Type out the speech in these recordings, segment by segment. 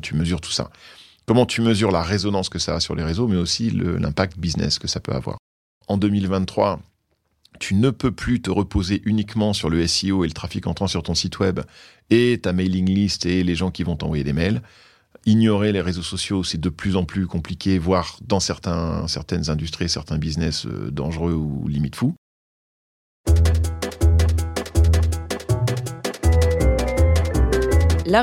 comment tu mesures tout ça. Comment tu mesures la résonance que ça a sur les réseaux, mais aussi l'impact business que ça peut avoir. En 2023, tu ne peux plus te reposer uniquement sur le SEO et le trafic entrant sur ton site web et ta mailing list et les gens qui vont t'envoyer des mails. Ignorer les réseaux sociaux, c'est de plus en plus compliqué, voire dans certains, certaines industries, certains business euh, dangereux ou limite fous. La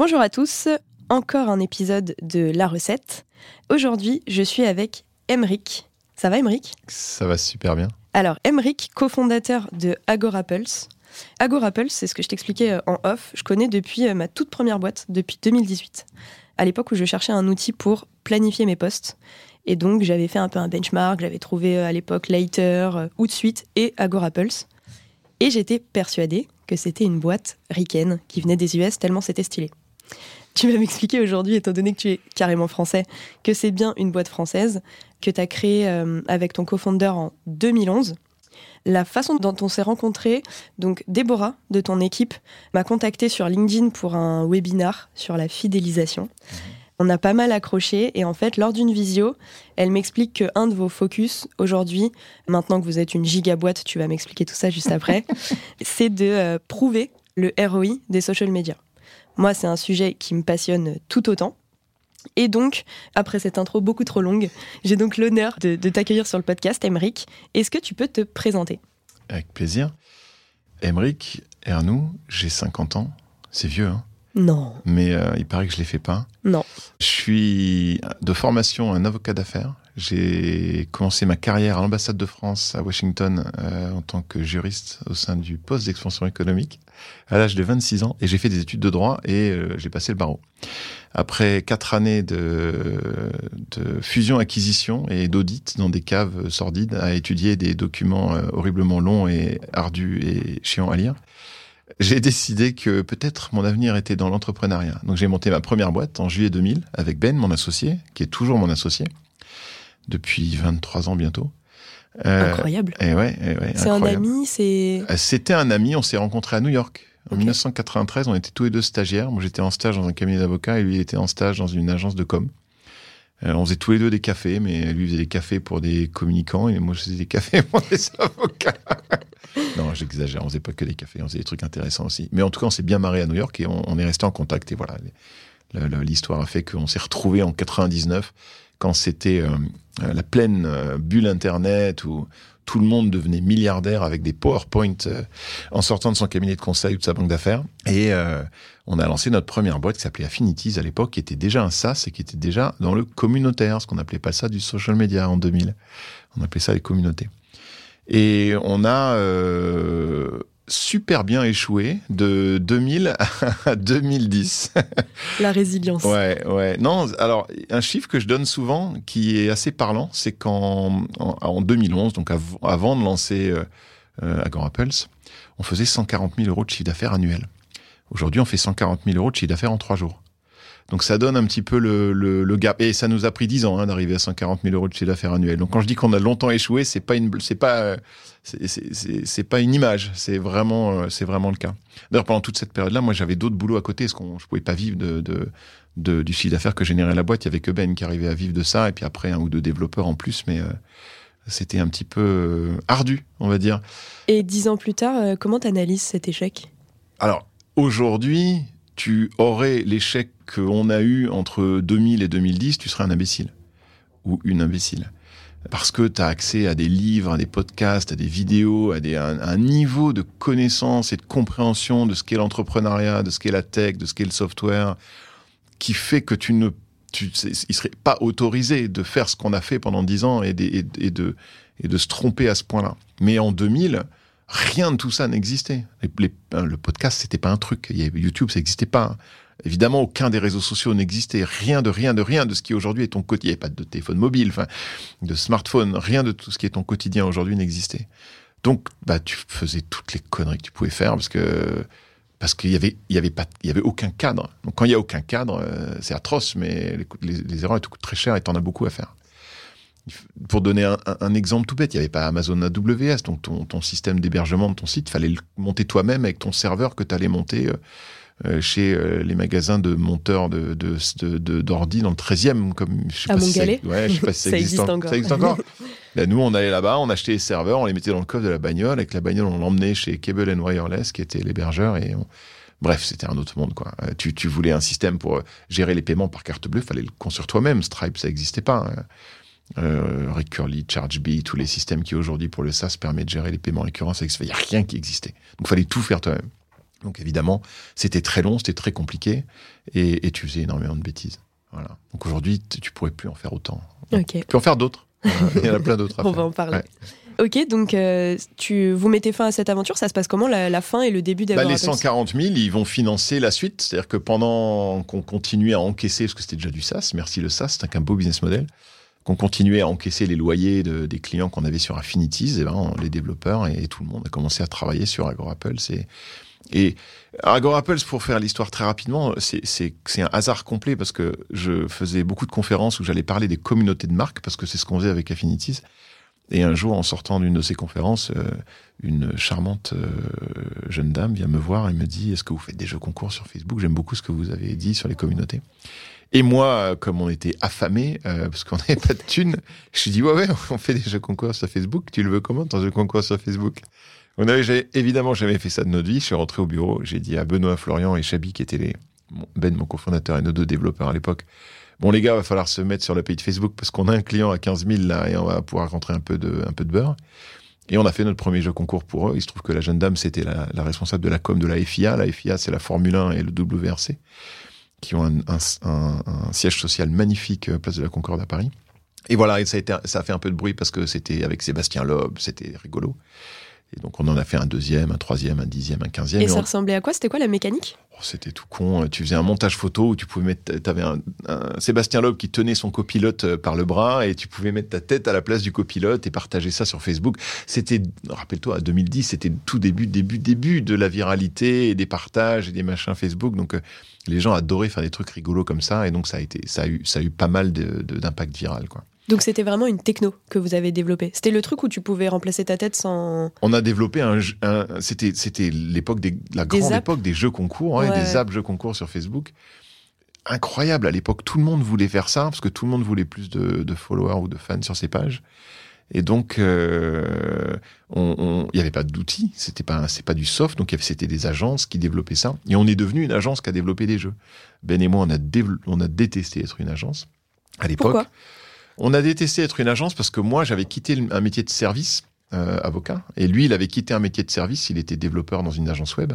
Bonjour à tous, encore un épisode de La recette. Aujourd'hui, je suis avec Emric. Ça va Emric Ça va super bien. Alors, Emric, cofondateur de Agorapulse. Agorapulse, c'est ce que je t'expliquais euh, en off, je connais depuis euh, ma toute première boîte, depuis 2018. À l'époque où je cherchais un outil pour planifier mes posts. Et donc, j'avais fait un peu un benchmark, j'avais trouvé euh, à l'époque Later, Outsuite et Agorapulse. Et j'étais persuadée que c'était une boîte ricaine qui venait des US tellement c'était stylé. Tu vas m'expliquer aujourd'hui, étant donné que tu es carrément français, que c'est bien une boîte française que tu as créée euh, avec ton co-founder en 2011. La façon dont on s'est rencontrés, donc Déborah de ton équipe m'a contacté sur LinkedIn pour un webinar sur la fidélisation. Mhm. On a pas mal accroché et en fait, lors d'une visio, elle m'explique que un de vos focus aujourd'hui, maintenant que vous êtes une gigaboîte, tu vas m'expliquer tout ça juste après, c'est de euh, prouver le ROI des social media. Moi, c'est un sujet qui me passionne tout autant. Et donc, après cette intro beaucoup trop longue, j'ai donc l'honneur de, t'accueillir sur le podcast, Emeric. Est-ce que tu peux te présenter? Avec plaisir. Emeric Ernou, j'ai 50 ans. C'est vieux, hein Non. Mais euh, il paraît que je ne l'ai fait pas. Non. Je suis de formation un avocat d'affaires. J'ai commencé ma carrière à l'ambassade de France à Washington euh, en tant que juriste au sein du poste d'expansion économique à l'âge de 26 ans et j'ai fait des études de droit et euh, j'ai passé le barreau. Après quatre années de, de fusion-acquisition et d'audit dans des caves sordides à étudier des documents euh, horriblement longs et ardus et chiants à lire, j'ai décidé que peut-être mon avenir était dans l'entrepreneuriat. Donc j'ai monté ma première boîte en juillet 2000 avec Ben, mon associé, qui est toujours mon associé depuis 23 ans bientôt. Euh, incroyable. Et ouais, c'est un ami, c'est. Euh, c'était un ami. On s'est rencontrés à New York en 1993. On était tous les deux stagiaires. Moi, j'étais en stage dans un cabinet d'avocats et lui était en stage dans une agence de com. Euh, on faisait tous les deux des cafés, mais lui faisait des cafés pour des communicants et moi je faisais des cafés pour des avocats. non, j'exagère. On faisait pas que des cafés, on faisait des trucs intéressants aussi. Mais en tout cas, on s'est bien marré à New York et on, est resté en contact. Et voilà, l'histoire a fait qu'on s'est retrouvés en 99 quand c'était euh, la pleine euh, bulle Internet où tout le monde devenait milliardaire avec des PowerPoint euh, en sortant de son cabinet de conseil ou de sa banque d'affaires. Et on a lancé notre première boîte qui s'appelait Affinities à l'époque, qui était déjà un SaaS et qui était déjà dans le communautaire, ce qu'on appelait pas ça du social media en 2000. On appelait ça les communautés. Et on a super bien échoué de 2000 à 2010. La résilience. Ouais, ouais. Non, alors, un chiffre que je donne souvent, qui est assez parlant, c'est qu'en en, 2011, donc avant de lancer euh, euh Agorapulse, on faisait 140 000 euros de chiffre d'affaires annuel. Aujourd'hui, on fait 140 000 euros de chiffre d'affaires en trois jours. Donc ça donne un petit peu le, le, gap. Et ça nous a pris 10 ans hein, d'arriver à 140 000 euros de chiffre d'affaires annuel. Donc quand je dis qu'on a longtemps échoué, c'est pas une, c'est pas, c'est pas une image. C'est vraiment, euh, c'est vraiment le cas. D'ailleurs, pendant toute cette période-là, moi, j'avais d'autres boulots à côté, parce qu'on, je pouvais pas vivre de, de, du chiffre d'affaires que générait la boîte. Il y avait que Ben qui arrivait à vivre de ça, et puis après un ou deux développeurs en plus, mais euh, c'était un petit peu euh, ardu, on va dire. Et dix ans plus tard, comment tu analyses cet échec? Alors aujourd'hui, tu aurais l'échec qu'on a eu entre 2000 et 2010, tu serais un imbécile ou une imbécile. Parce que tu as accès à des livres, à des podcasts, à des vidéos, à, un, niveau de connaissance et de compréhension de ce qu'est l'entrepreneuriat, de ce qu'est la tech, de ce qu'est le software, qui fait que tu ne tu, serait pas autorisé de faire ce qu'on a fait pendant dix ans et, de, et de se tromper à ce point-là. Mais en 2000, Rien de tout ça n'existait. Euh, le podcast, c'était pas un truc. YouTube, ça n'existait pas. Évidemment, aucun des réseaux sociaux n'existait. Rien de rien de rien de ce qui aujourd'hui est ton quotidien. Il n'y avait pas de téléphone mobile, enfin, de smartphone. Rien de tout ce qui est ton quotidien aujourd'hui n'existait. Donc, bah, tu faisais toutes les conneries que tu pouvais faire parce que parce qu'il y avait il y avait pas il y avait aucun cadre. Donc, quand il y a aucun cadre, euh, c'est atroce, mais les, erreurs elles te coûtent très cher et t'en as beaucoup à faire. Pour donner un, exemple tout bête, il n'y avait pas Amazon AWS, donc ton, ton système d'hébergement de ton site, il fallait le monter toi-même avec ton serveur que tu allais monter. Euh, euh, chez euh, les magasins de monteurs de d'ordi de, dans le 13e comme je sais pas si ouais, je sais pas si ça, existe, encore. Ça existe encore nous on allait là-bas on achetait les serveurs on les mettait dans le coffre de la bagnole avec la bagnole on l'emmenait chez Cable and Wireless qui était l'hébergeur et bref c'était un autre monde quoi euh, tu, tu voulais un système pour gérer les paiements par carte bleue fallait le construire toi-même Stripe ça n'existait pas hein. Euh, Recurly, ChargeBee, tous les systèmes qui aujourd'hui pour le SaaS permettent de gérer les paiements récurrents, il n'y a rien qui existait. Donc il fallait tout faire toi-même. Donc évidemment, c'était très long, c'était très compliqué, et, tu faisais énormément de bêtises. Voilà. Donc aujourd'hui, tu pourrais plus en faire autant. Tu peux en faire d'autres. Il y en a plein d'autres. On va en parler. Ok, donc euh, tu, vous mettez fin à cette aventure. Ça se passe comment la, fin et le début des bah, Les 140 000, ils vont financer la suite. C'est-à-dire que pendant qu'on continuait à encaisser, parce que c'était déjà du SaaS, merci le SaaS, c'est un beau business model, qu'on continuait à encaisser les loyers de, des clients qu'on avait sur Affinities, et ben, les développeurs et, tout le monde a commencé à travailler sur Agora C'est et Agora pour faire l'histoire très rapidement, c'est un hasard complet parce que je faisais beaucoup de conférences où j'allais parler des communautés de marques parce que c'est ce qu'on faisait avec Affinities. Et un jour, en sortant d'une de ces conférences, euh, une charmante euh, jeune dame vient me voir et me dit Est-ce que vous faites des jeux concours sur Facebook? J'aime beaucoup ce que vous avez dit sur les communautés. Et moi, comme on était affamés, euh, parce qu'on n'avait pas de thunes, je lui dis Ouais, ouais, on fait des jeux concours sur Facebook. Tu le veux comment ton jeu concours sur Facebook? On n'avait évidemment jamais fait ça de notre vie. Je suis rentré au bureau, j'ai dit à Benoît, Florian et Chabi, qui étaient les, Ben, mon cofondateur, et nos deux développeurs à l'époque, bon les gars, va falloir se mettre sur la page Facebook parce qu'on a un client à 15 000 là et on va pouvoir rentrer un peu de, un peu de beurre. Et on a fait notre premier jeu concours pour eux. Il se trouve que la jeune dame, c'était la, responsable de la com de la FIA. La FIA, c'est la Formule 1 et le WRC, qui ont un, siège social magnifique, euh, place de la Concorde à Paris. Et voilà, et ça, a été, ça a fait un peu de bruit parce que c'était avec Sébastien Loeb, c'était rigolo. Et donc on en a fait un deuxième, un troisième, un dixième, un quinzième. Et, ça ressemblait à quoi? C'était quoi la mécanique? Oh, C'était tout con. Tu faisais un montage photo où tu pouvais mettre, avais un, Sébastien Loeb qui tenait son copilote euh, par le bras et tu pouvais mettre ta tête à la place du copilote et partager ça sur Facebook. C'était, rappelle-toi, à 2010, c'était tout début, début, début de la viralité et des partages et des machins Facebook. Donc euh, les gens adoraient faire des trucs rigolos comme ça et donc ça a été, ça a eu, ça a eu pas mal d'impact viral, quoi. Donc c'était vraiment une techno que vous avez développée. C'était le truc où tu pouvais remplacer ta tête sans. On a développé un, c'était c'était l'époque des la grande époque des jeux concours, hein, des apps jeux concours sur Facebook. Incroyable à l'époque, tout le monde voulait faire ça parce que tout le monde voulait plus de, followers ou de fans sur ses pages. Et donc, euh, il n'y avait pas d'outils, c'était pas, c'est pas du soft, donc c'était des agences qui développaient ça. Et on est devenu une agence qui a développé des jeux. Ben et moi, on a, on a détesté être une agence à l'époque. On a détesté être une agence parce que moi, j'avais quitté un métier de service, euh, avocat, et lui, il avait quitté un métier de service, il était développeur dans une agence web,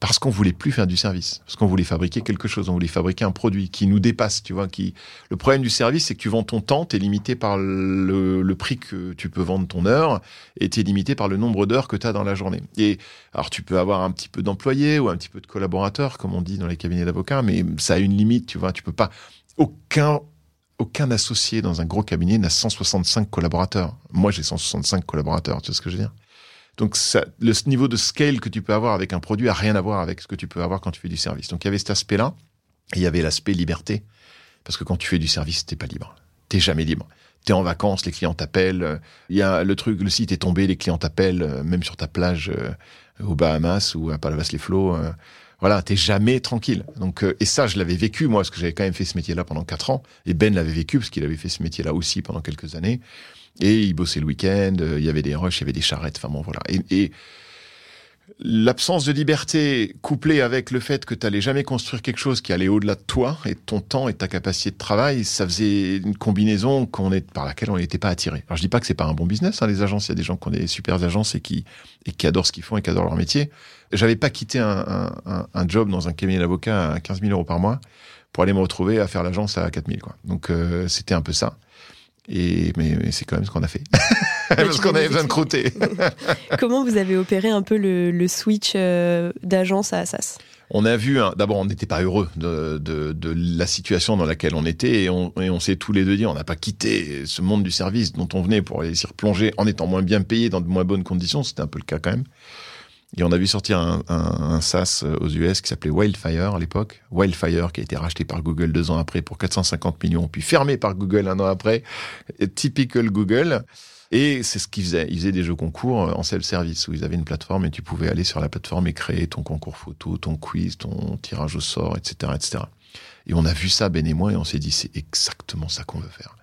parce qu'on voulait plus faire du service, parce qu'on voulait fabriquer quelque chose, on voulait fabriquer un produit qui nous dépasse, tu vois. Qui le problème du service, c'est que tu vends ton temps, tu es limité par le, prix que tu peux vendre ton heure, et tu es limité par le nombre d'heures que tu as dans la journée. Et alors, tu peux avoir un petit peu d'employés ou un petit peu de collaborateurs, comme on dit dans les cabinets d'avocats, mais ça a une limite, tu vois. Tu peux pas aucun aucun associé dans un gros cabinet n'a 165 collaborateurs. Moi, j'ai 165 collaborateurs, tu vois ce que je veux dire? Donc, ça, le niveau de scale que tu peux avoir avec un produit a rien à voir avec ce que tu peux avoir quand tu fais du service. Donc, il y avait cet aspect-là, et il y avait l'aspect liberté, parce que quand tu fais du service, t'es pas libre. T'es jamais libre. T'es en vacances, les clients t'appellent. Il y a le truc, le site est tombé, les clients t'appellent, euh, même sur ta plage euh, aux Bahamas ou à Palavas-les-Flots. Euh, voilà, t'es jamais tranquille. Donc, euh, et ça, je l'avais vécu moi, parce que j'avais quand même fait ce métier-là pendant quatre ans. Et Ben l'avait vécu parce qu'il avait fait ce métier-là aussi pendant quelques années. Et il bossait le week-end. Euh, il y avait des rushs, il y avait des charrettes. Enfin bon, voilà. Et, et l'absence de liberté couplée avec le fait que tu n'allais jamais construire quelque chose qui allait au-delà de toi et de ton temps et de ta capacité de travail, ça faisait une combinaison qu'on est, par laquelle on n'était pas attiré. Alors je dis pas que c'est pas un bon business, hein, les agences, il y a des gens qui ont des super agences et qui, et qui adorent ce qu'ils font et qui adorent leur métier. J'avais pas quitté un, un, un, job dans un cabinet d'avocat à 15 000 euros par mois pour aller me retrouver à faire l'agence à 4 000. Quoi. Donc euh, c'était un peu ça. Et, mais, mais c'est quand même ce qu'on a fait. parce qu'on avait besoin de croûter. Comment vous avez opéré un peu le, switch euh, d'agence à SaaS on a vu, d'abord, on n'était pas heureux de, la situation dans laquelle on était et on, s'est tous les deux dit, on n'a pas quitté ce monde du service dont on venait pour aller s'y replonger en étant moins bien payé dans de moins bonnes conditions. C'était un peu le cas quand même. Et on a vu sortir un, SaaS aux US qui s'appelait Wildfire à l'époque. Wildfire qui a été racheté par Google deux ans après pour 450 millions, puis fermé par Google un an après. Typical Google. Et c'est ce qu'ils faisaient. Ils faisaient des jeux concours en self-service où ils avaient une plateforme et tu pouvais aller sur la plateforme et créer ton concours photo, ton quiz, ton tirage au sort, etc., etc. Et on a vu ça, Ben et moi, et on s'est dit, c'est exactement ça qu'on veut faire.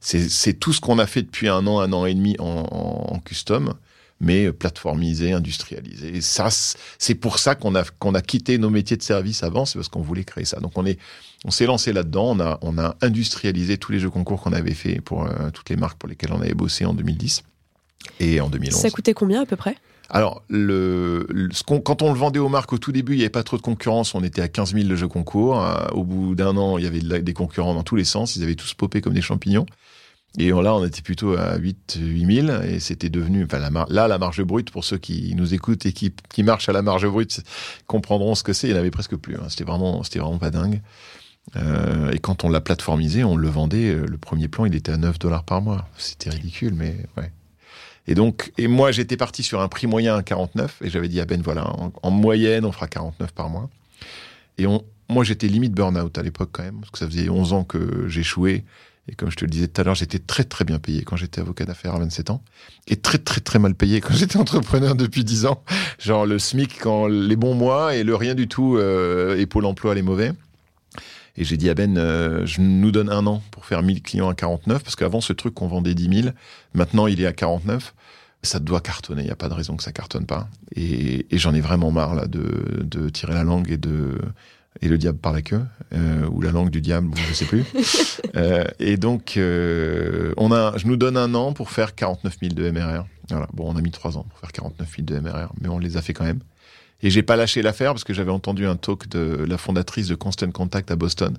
C'est tout ce qu'on a fait depuis un an, un an et demi en, en custom mais plateformisé, industrialisé. Et ça, c'est pour ça qu'on a, qu'on a quitté nos métiers de service avant, c'est parce qu'on voulait créer ça. Donc on est, on s'est lancé là-dedans, on a, on a industrialisé tous les jeux concours qu'on avait fait pour euh, toutes les marques pour lesquelles on avait bossé en 2010 et en 2011. Ça coûtait combien à peu près? Alors, le, ce quand on le vendait aux marques au tout début, il n'y avait pas trop de concurrence. On était à 15 000 de jeux concours. Euh, au bout d'un an, il y avait des concurrents dans tous les sens. Ils avaient tous popé comme des champignons. Et là, on était plutôt à 8, 8 000 et c'était devenu, enfin, là, la marge brute, pour ceux qui nous écoutent et qui, qui marchent à la marge brute, comprendront ce que c'est. Il n'y en avait presque plus. Hein. C'était vraiment, c'était vraiment pas dingue. Euh, et quand on l'a plateformisé, on le vendait, euh, le premier plan, il était à 9 dollars par mois. C'était ridicule, mais ouais. Et donc, et moi, j'étais parti sur un prix moyen à 49 et j'avais dit à Ben, voilà, en, en, moyenne, on fera 49 par mois. Et on, moi, j'étais limite burn-out à l'époque quand même, parce que ça faisait 11 ans que j'échouais et comme je te le disais tout à l'heure, j'étais très très bien payé quand j'étais avocat d'affaires à 27 ans. Et très très très mal payé quand j'étais entrepreneur depuis 10 ans. Genre le SMIC quand les bons mois et le rien du tout euh, et Pôle emploi les mauvais. Et j'ai dit à Ben, euh, je nous donne un an pour faire 1000 clients à 49, parce qu'avant ce truc qu'on vendait 10 000, maintenant il est à 49. Ça doit cartonner, il n'y a pas de raison que ça cartonne pas. Et, j'en ai vraiment marre là de tirer la langue et de, et le diable par la queue, euh, ou la langue du diable, je sais plus. euh, et donc, euh, on a, je nous donne un an pour faire 49 000 de MRR. Voilà. Bon, on a mis trois ans pour faire 49 000 de MRR, mais on les a fait quand même. Et j'ai pas lâché l'affaire parce que j'avais entendu un talk de la fondatrice de Constant Contact à Boston,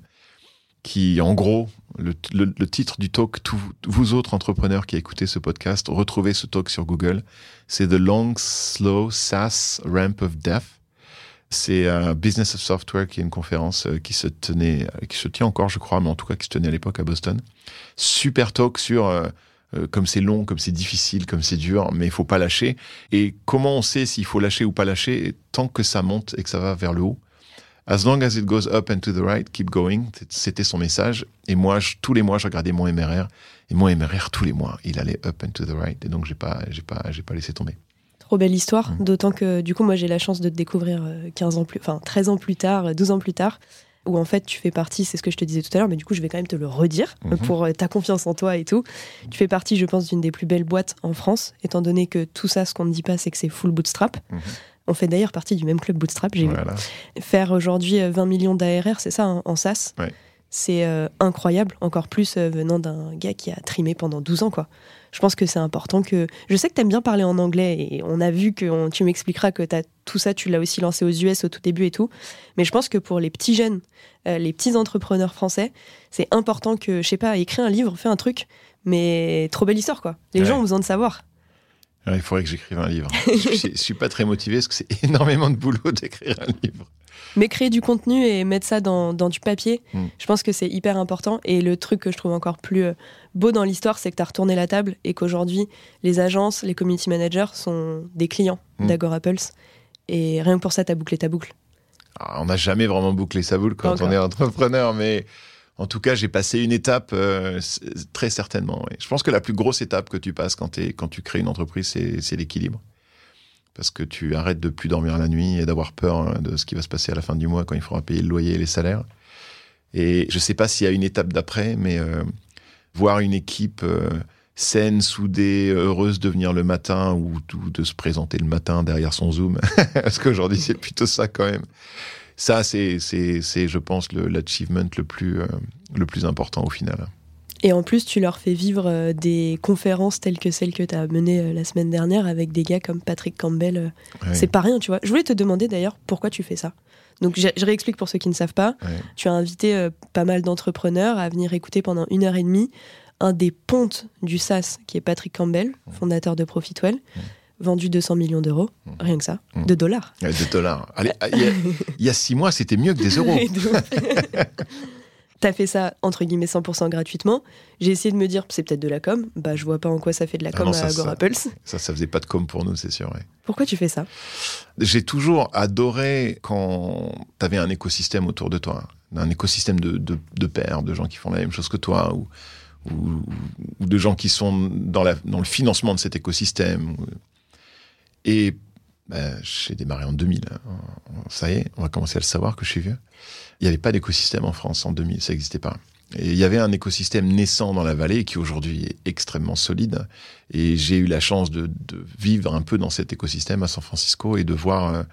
qui, en gros, le, le, le titre du talk, tous vous autres entrepreneurs qui écoutez ce podcast, retrouvez ce talk sur Google. C'est The Long, Slow SaaS Ramp of Death c'est Business of Software qui est une conférence euh, qui se tenait, euh, qui se tient encore, je crois, mais en tout cas qui se tenait à l'époque à Boston. Super talk sur euh, comme c'est long, comme c'est difficile, comme c'est dur, mais il faut pas lâcher. Et comment on sait s'il faut lâcher ou pas lâcher tant que ça monte et que ça va vers le haut. As long as it goes up and to the right, keep going. C'était son message. Et moi, tous les mois, je regardais mon MRR. Et mon MRR, tous les mois, il allait up and to the right. Et donc, j'ai pas, j'ai pas, j'ai pas laissé tomber belle histoire, mm. d'autant que du coup, moi j'ai la chance de te découvrir 15 euh, ans plus, enfin 13 ans plus tard, 12 ans plus tard, où en fait tu fais partie, c'est ce que je te disais tout à l'heure, mais du coup je vais quand même te le redire mm-hmm. pour euh, ta confiance en toi et tout. Tu fais partie, je pense, d'une des plus belles boîtes en France, étant donné que tout ça, ce qu'on ne dit pas, c'est que c'est full bootstrap. Mm-hmm. On fait d'ailleurs partie du même club bootstrap, j'ai vu. Faire aujourd'hui 20 euh, millions d'ARR, c'est ça, hein, en SaaS? C'est incroyable, encore plus venant d'un gars qui a trimé pendant 12 ans, quoi je pense que c'est important que. Je sais que tu aimes bien parler en anglais et on a vu que tu m'expliqueras que as, tout ça, tu l'as aussi lancé aux US au tout début et tout. Mais je pense que pour les petits jeunes, euh, les petits entrepreneurs français, c'est important que, je sais pas, écrire un livre, faire un truc, mais trop belle histoire, quoi. Les gens ont besoin de savoir. il faudrait que j'écrive un livre. je, ne suis pas très motivé parce que c'est énormément de boulot d'écrire un livre. Mais créer du contenu et mettre ça dans, du papier, hmm. je pense que c'est hyper important. Et le truc que je trouve encore plus euh, beau dans l'histoire, c'est que tu as retourné la table et qu'aujourd'hui, les agences, les community managers sont des clients mmh. d'Agora Pulse. Et rien que pour ça, tu as bouclé ta boucle. Ah, on n'a jamais vraiment bouclé sa boucle quand on est entrepreneur, mais en tout cas, j'ai passé une étape euh, très certainement. Je pense que la plus grosse étape que tu passes quand, quand tu crées une entreprise, c'est l'équilibre parce que tu arrêtes de plus dormir la nuit et d'avoir peur hein, de ce qui va se passer à la fin du mois quand il faudra payer le loyer et les salaires. Et je ne sais pas s'il y a une étape d'après, mais euh, voir une équipe euh, saine, soudée, heureuse de venir le matin ou, de se présenter le matin derrière son Zoom, parce qu'aujourd'hui c'est plutôt ça quand même. Ça, c'est, je pense, l'achievement plus, euh, le plus important au final. Et en plus, tu leur fais vivre euh, des conférences telles que celles que tu as menées euh, la semaine dernière avec des gars comme Patrick Campbell. Euh. C'est pas rien, tu vois. Je voulais te demander d'ailleurs pourquoi tu fais ça? Donc je, réexplique pour ceux qui ne savent pas. Tu as invité pas mal d'entrepreneurs à venir écouter pendant une heure et demie un des pontes du SAS, qui est Patrick Campbell, fondateur de Profitwell, vendu 200 millions d'euros, rien que ça, de dollars. de dollars. Allez, il y, a six mois, c'était mieux que des euros. T'as fait ça, entre guillemets, 100% gratuitement. J'ai essayé de me dire, c'est peut-être de la com. Bah, je vois pas en quoi ça fait de la ah com à Agorapulse. Ça, ça, ça, faisait pas de com pour nous, c'est sûr. Pourquoi tu fais ça? J'ai toujours adoré quand t'avais un écosystème autour de toi. Un écosystème de, de, de pairs, de gens qui font la même chose que toi, ou, ou, de gens qui sont dans, la, dans le financement de cet écosystème. Et ben, j'ai démarré en 2000. Ça y est, on va commencer à le savoir que je suis vieux. Il n'y avait pas d'écosystème en France en 2000, ça n'existait pas. Et il y avait un écosystème naissant dans la vallée qui aujourd'hui est extrêmement solide. Et j'ai eu la chance de, vivre un peu dans cet écosystème à San Francisco et de voir euh,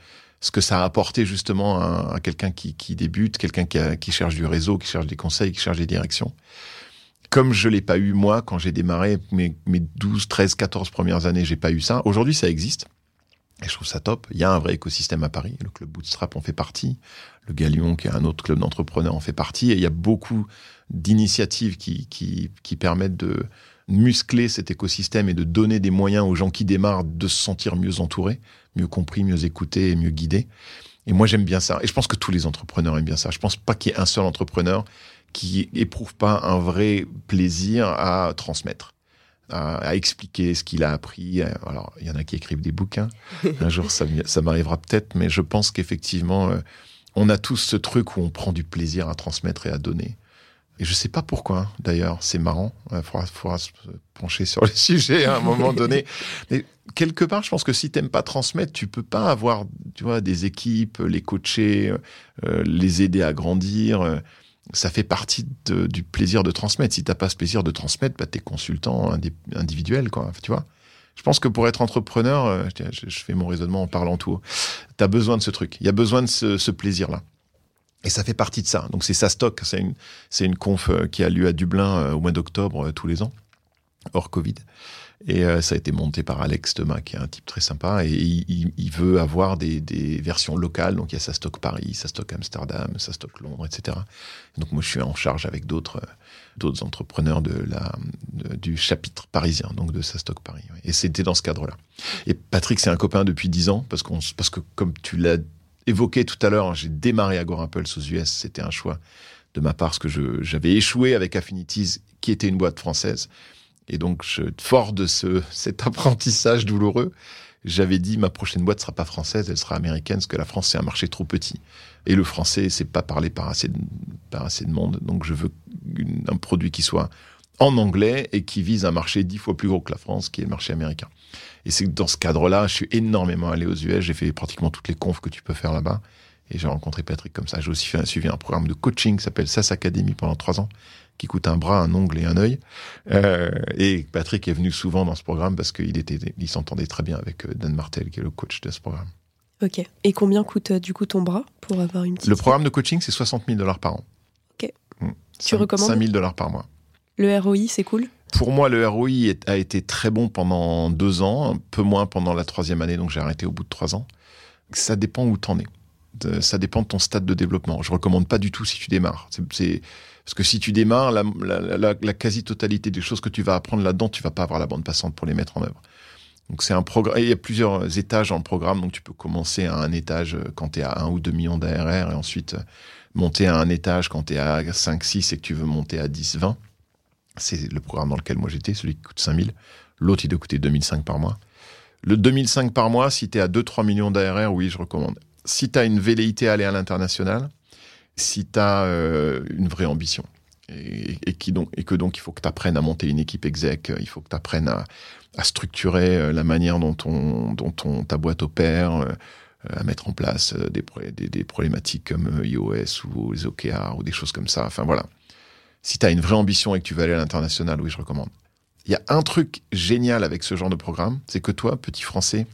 ce que ça a apporté justement à, quelqu'un qui, débute, quelqu'un qui, qui, cherche du réseau, qui cherche des conseils, qui cherche des directions. Comme je l'ai pas eu moi quand j'ai démarré mes, mes 12, 13, 14 premières années, j'ai pas eu ça. Aujourd'hui, ça existe. Et je trouve ça top. Il y a un vrai écosystème à Paris. Le club Bootstrap en fait partie. Le Galion, qui est un autre club d'entrepreneurs, en fait partie. Et il y a beaucoup d'initiatives qui, qui, qui permettent de muscler cet écosystème et de donner des moyens aux gens qui démarrent de se sentir mieux entourés, mieux compris, mieux écoutés et mieux guidés. Et moi, j'aime bien ça. Et je pense que tous les entrepreneurs aiment bien ça. Je pense pas qu'il y ait un seul entrepreneur qui éprouve pas un vrai plaisir à transmettre à, expliquer ce qu'il a appris. Alors, il y en a qui écrivent des bouquins. Un jour, ça, m'arrivera peut-être, mais je pense qu'effectivement, euh, on a tous ce truc où on prend du plaisir à transmettre et à donner. Et je sais pas pourquoi, d'ailleurs, c'est marrant. Il faudra, se pencher sur le sujet à un moment donné. Mais quelque part, je pense que si t'aimes pas transmettre, tu peux pas avoir, tu vois, des équipes, les coacher, euh, les aider à grandir. Ça fait partie du plaisir de transmettre. Si t'as pas ce plaisir de transmettre, bah, t'es consultant individuel, quoi. Tu vois. Je pense que pour être entrepreneur, euh, je, fais mon raisonnement en parlant tout. T'as besoin de ce truc. Il y a besoin de ce, plaisir-là. Et ça fait partie de ça. Donc c'est ça stock. C'est une, c'est une conf euh, qui a lieu à Dublin euh, au mois d'octobre tous les ans, hors Covid. Et euh, ça a été monté par Alex Thomas, qui est un type très sympa. Et il, veut avoir des, versions locales. Donc il y a sa stock Paris, sa stock Amsterdam, sa stock Londres, etc. Donc moi, je suis en charge avec d'autres d'autres entrepreneurs du chapitre parisien, donc de sa stock Paris. Et c'était dans ce cadre-là. Et Patrick, c'est un copain depuis dix ans, parce, que comme tu l'as évoqué tout à l'heure, j'ai démarré à Pulse aux US. C'était un choix de ma part, parce que j'avais échoué avec Affinities, qui était une boîte française. Et donc, fort de ce, cet apprentissage douloureux, j'avais dit ma prochaine boîte sera pas française, elle sera américaine, parce que la France c'est un marché trop petit. Et le français, c'est pas parlé par assez, de, par assez de monde. Donc, je veux un produit qui soit en anglais et qui vise un marché dix fois plus gros que la France, qui est le marché américain. Et c'est dans ce cadre-là, je suis énormément allé aux US, j'ai fait pratiquement toutes les confs que tu peux faire là-bas. Et j'ai rencontré Patrick comme ça. J'ai aussi suivi un programme de coaching qui s'appelle SAS Academy pendant trois ans, qui coûte un bras, un ongle et un œil. Euh, et Patrick est venu souvent dans ce programme parce qu'il était, il s'entendait très bien avec euh, Dan Martel, qui est le coach de ce programme. Ok. Et combien coûte euh, du coup ton bras pour avoir une petite... Le programme de coaching, c'est 60 000 dollars par an. Ok. Mmh. Tu recommandes 5 000 dollars par mois. Le ROI, c'est cool? Pour moi, le ROI a été très bon pendant deux ans, un peu moins pendant la troisième année, donc j'ai arrêté au bout de trois ans. Ça dépend où t'en es. ça dépend de ton stade de développement. Je recommande pas du tout si tu démarres. C'est parce que si tu démarres, la, quasi-totalité des choses que tu vas apprendre là-dedans, tu vas pas avoir la bande passante pour les mettre en œuvre. Donc c'est un programme. Il y a plusieurs étages dans le programme, donc tu peux commencer à un étage euh, quand tu es à 1 ou 2 millions d'ARR et ensuite euh, monter à un étage quand tu es à 5, 6 et que tu veux monter à 10, 20. C'est le programme dans lequel moi j'étais, celui qui coûte 5000. L'autre, il doit coûter 2005 par mois. Le 2005 par mois, si tu es à 2-3 millions d'ARR, oui, je recommande. Si tu as une velléité à aller à l'international, si tu as euh, une vraie ambition. Et, donc, que donc il faut que tu apprennes à monter une équipe exec, il faut que tu apprennes à, structurer euh, la manière dont, on, dont on, ta boîte opère, euh, à mettre en place des, des, problématiques comme iOS ou les OKR ou des choses comme ça. Enfin voilà. Si tu as une vraie ambition et que tu veux aller à l'international, oui, je recommande. Il y a un truc génial avec ce genre de programme, c'est que toi, petit français,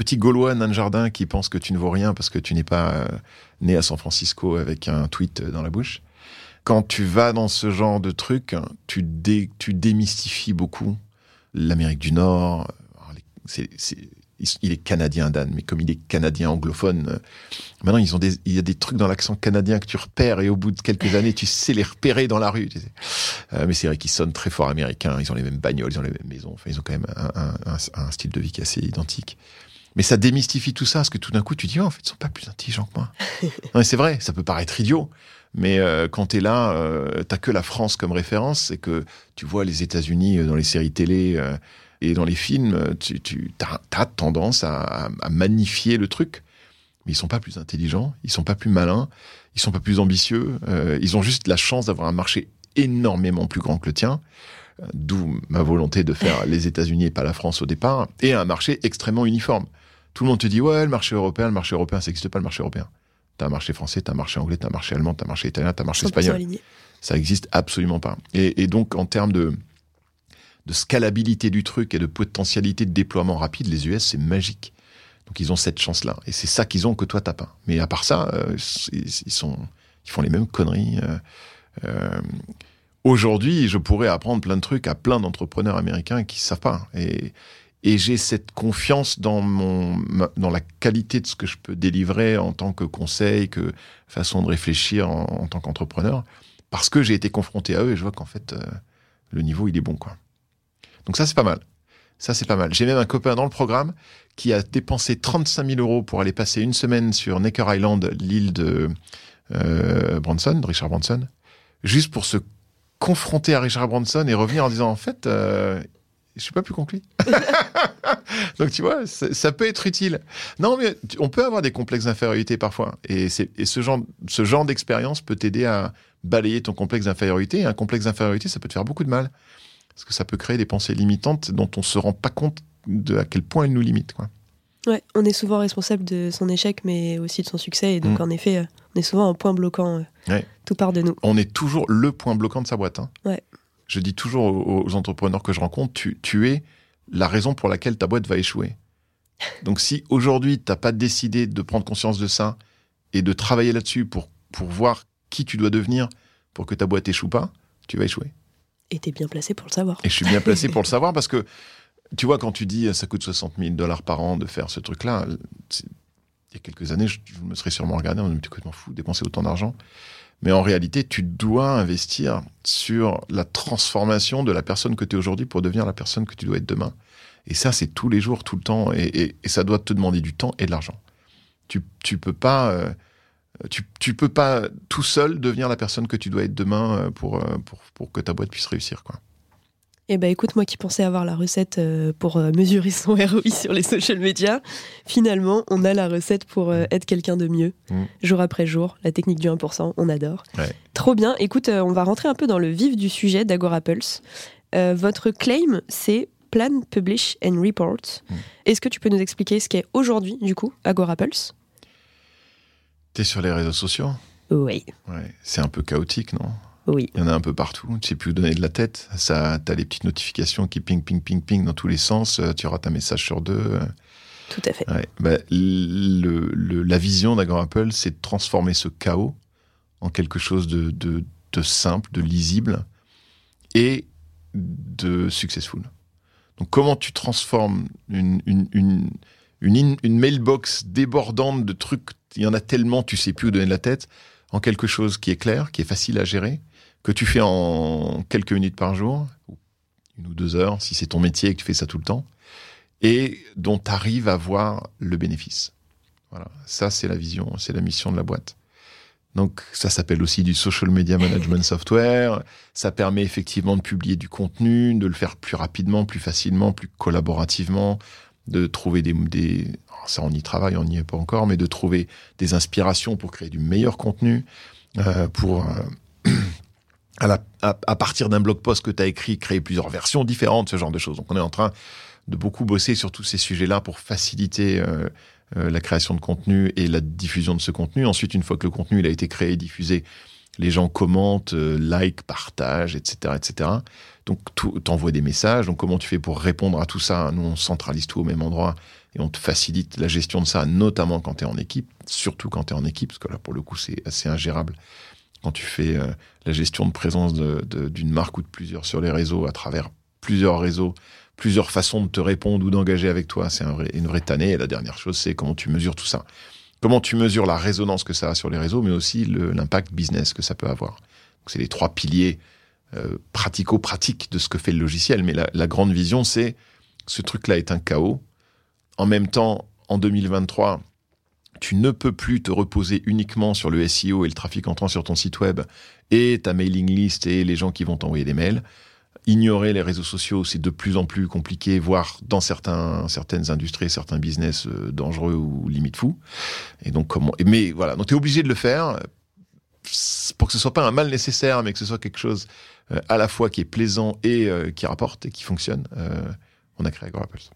petit Gaulois nain jardin qui pense que tu ne vaux rien parce que tu n'es pas euh, né à San Francisco avec un tweet dans la bouche. Quand tu vas dans ce genre de truc, tu, tu démystifies beaucoup l'Amérique du Nord. il est canadien, Dan, mais comme il est canadien anglophone, euh, maintenant ils ont des, il y a des trucs dans l'accent canadien que tu repères et au bout de quelques années, tu sais les repérer dans la rue. Euh, mais c'est vrai qu'ils sonnent très fort américains. Ils ont les mêmes bagnoles, ils ont les mêmes maisons. Enfin, ils ont quand même un, style de vie qui est assez identique. Mais ça démystifie tout ça, parce que tout d'un coup, tu dis, oh, en fait, ils sont pas plus intelligents que moi. c'est vrai, ça peut paraître idiot, mais euh, quand tu es là, euh, t'as que la France comme référence, c'est que tu vois les États-Unis dans les séries télé et dans les films, tu, tu as, tendance à, magnifier le truc. Mais ils sont pas plus intelligents, ils sont pas plus malins, ils sont pas plus ambitieux. Euh, ils ont juste la chance d'avoir un marché énormément plus grand que le tien. Euh, d'où ma volonté de faire les États-Unis et pas la France au départ, et un marché extrêmement uniforme. Tout le monde te dit ouais, le marché européen, le marché européen, ça n'existe pas le marché européen. T'as un marché français, t'as un marché anglais, t'as un marché allemand, t'as un marché italien, t'as un marché espagnol. Ça existe absolument pas. Et, et donc en termes de de scalabilité du truc et de potentialité de déploiement rapide, les US, c'est magique. Donc ils ont cette chance-là. Et c'est ça qu'ils ont que toi, t'as pas. Mais à part ça, euh, ils, sont, ils font les mêmes conneries. Euh, euh, aujourd'hui, je pourrais apprendre plein de trucs à plein d'entrepreneurs américains qui savent pas. Et, et j'ai cette confiance dans mon dans la qualité de ce que je peux délivrer en tant que conseil, que façon de réfléchir en, tant qu'entrepreneur, parce que j'ai été confronté à eux et je vois qu'en fait le niveau il est bon quoi. Donc ça, c'est pas mal. Ça, c'est pas mal. J'ai même un copain dans le programme qui a dépensé 35 000 euros pour aller passer une semaine sur Necker Island, l'île de euh, Branson, de Richard Branson, juste pour se confronter à Richard Branson et revenir en disant, en fait, euh, je suis pas plus conclu. Donc tu vois, ça peut être utile. Non, mais on peut avoir des complexes d'infériorité parfois. Et, et ce genre, ce genre d'expérience peut t'aider à balayer ton complexe d'infériorité. Et un complexe d'infériorité, ça peut te faire beaucoup de mal. Parce que ça peut créer des pensées limitantes dont on se rend pas compte de à quel point elles nous limitent. Quoi. Ouais, on est souvent responsable de son échec, mais aussi de son succès. Et donc, mm. en effet, euh, on est souvent un point bloquant. Euh, tout part de nous. On est toujours le point bloquant de sa boîte. Hein. Ouais. Je dis toujours aux, entrepreneurs que je rencontre, tu, tu, es la raison pour laquelle ta boîte va échouer. Donc, si aujourd'hui, tu n'as pas décidé de prendre conscience de ça et de travailler là-dessus pour, pour voir qui tu dois devenir pour que ta boîte échoue pas, tu vas échouer. Et t'es bien placé pour le savoir. Et je suis bien placé pour le savoir parce que, tu vois, quand tu dis ça coûte 60 000 dollars par an de faire ce truc-là, il y a quelques années, je, me serais sûrement regardé, on me dit complètement fou, dépenser autant d'argent. Mais en réalité, tu dois investir sur la transformation de la personne que tu es aujourd'hui pour devenir la personne que tu dois être demain. Et ça, c'est tous les jours, tout le temps. Et, ça doit te demander du temps et de l'argent. Tu, tu peux pas. Euh, tu, peux pas tout seul devenir la personne que tu dois être demain euh, pour, euh, pour, pour que ta boîte puisse réussir. Quoi. Eh ben écoute, moi qui pensais avoir la recette euh, pour mesurer son ROI sur les social media, finalement, on a la recette pour être quelqu'un de mieux, mm. jour après jour, la technique du 1%, on adore. Trop bien. Écoute, on va rentrer un peu dans le vif du sujet d'Agora Pulse. votre claim, c'est Plan, Publish and Report. Mm. Est-ce que tu peux nous expliquer ce qu'est aujourd'hui, du coup, Agora Pulse? T'es sur les réseaux sociaux? Oui. Ouais. C'est un peu chaotique, non? Oui. Il y en a un peu partout. Tu sais plus où donner de la tête. Ça, t'as les petites notifications qui ping, ping, ping, ping dans tous les sens. Euh, tu rates un message sur deux. Tout à fait. Ouais. Bah, le, la vision d'Agora Apple, c'est de transformer ce chaos en quelque chose de, de, de simple, de lisible et de successful. Donc, comment tu transformes une, une, une, une, une mailbox débordante de trucs? Il y en a tellement, tu sais plus où donner de la tête, en quelque chose qui est clair, qui est facile à gérer, que tu fais en quelques minutes par jour, une ou deux heures, si c'est ton métier et que tu fais ça tout le temps, et dont tu arrives à voir le bénéfice. Voilà, ça c'est la vision, c'est la mission de la boîte. Donc ça s'appelle aussi du social media management software. Ça permet effectivement de publier du contenu, de le faire plus rapidement, plus facilement, plus collaborativement, de trouver des, des ça on y travaille, on n'y est pas encore, mais de trouver des inspirations pour créer du meilleur contenu, euh, pour euh, à, la, à, partir d'un blog post que tu as écrit, créer plusieurs versions différentes, ce genre de choses. Donc on est en train de beaucoup bosser sur tous ces sujets-là pour faciliter euh, euh la création de contenu et la diffusion de ce contenu. Ensuite, une fois que le contenu il a été créé et diffusé, les gens commentent, euh, like, partagent, etc., etc. Donc, t'envoies des messages. Donc, comment tu fais pour répondre à tout ça? Nous, on centralise tout au même endroit et on te facilite la gestion de ça, notamment quand tu es en équipe, surtout quand tu es en équipe, parce que là, pour le coup, c'est assez ingérable. Quand tu fais euh, la gestion de présence d'une marque ou de plusieurs sur les réseaux, à travers plusieurs réseaux, plusieurs façons de te répondre ou d'engager avec toi. C'est une vraie tannée. Et la dernière chose, c'est comment tu mesures tout ça. Comment tu mesures la résonance que ça a sur les réseaux, mais aussi l'impact business que ça peut avoir. C'est les trois piliers euh, pratico-pratiques de ce que fait le logiciel. Mais la, la grande vision, c'est ce truc-là est un chaos. En même temps, en 2023, tu ne peux plus te reposer uniquement sur le SEO et le trafic entrant sur ton site web et ta mailing list et les gens qui vont t'envoyer des mails. Ignorer les réseaux sociaux, c'est de plus en plus compliqué, voire dans certains, certaines industries, certains business euh, dangereux ou limite fous. Et donc comment Mais voilà, donc es obligé de le faire pour que ce soit pas un mal nécessaire, mais que ce soit quelque chose euh, à la fois qui est plaisant et euh, qui rapporte et qui fonctionne. on a créé AgoraPulse.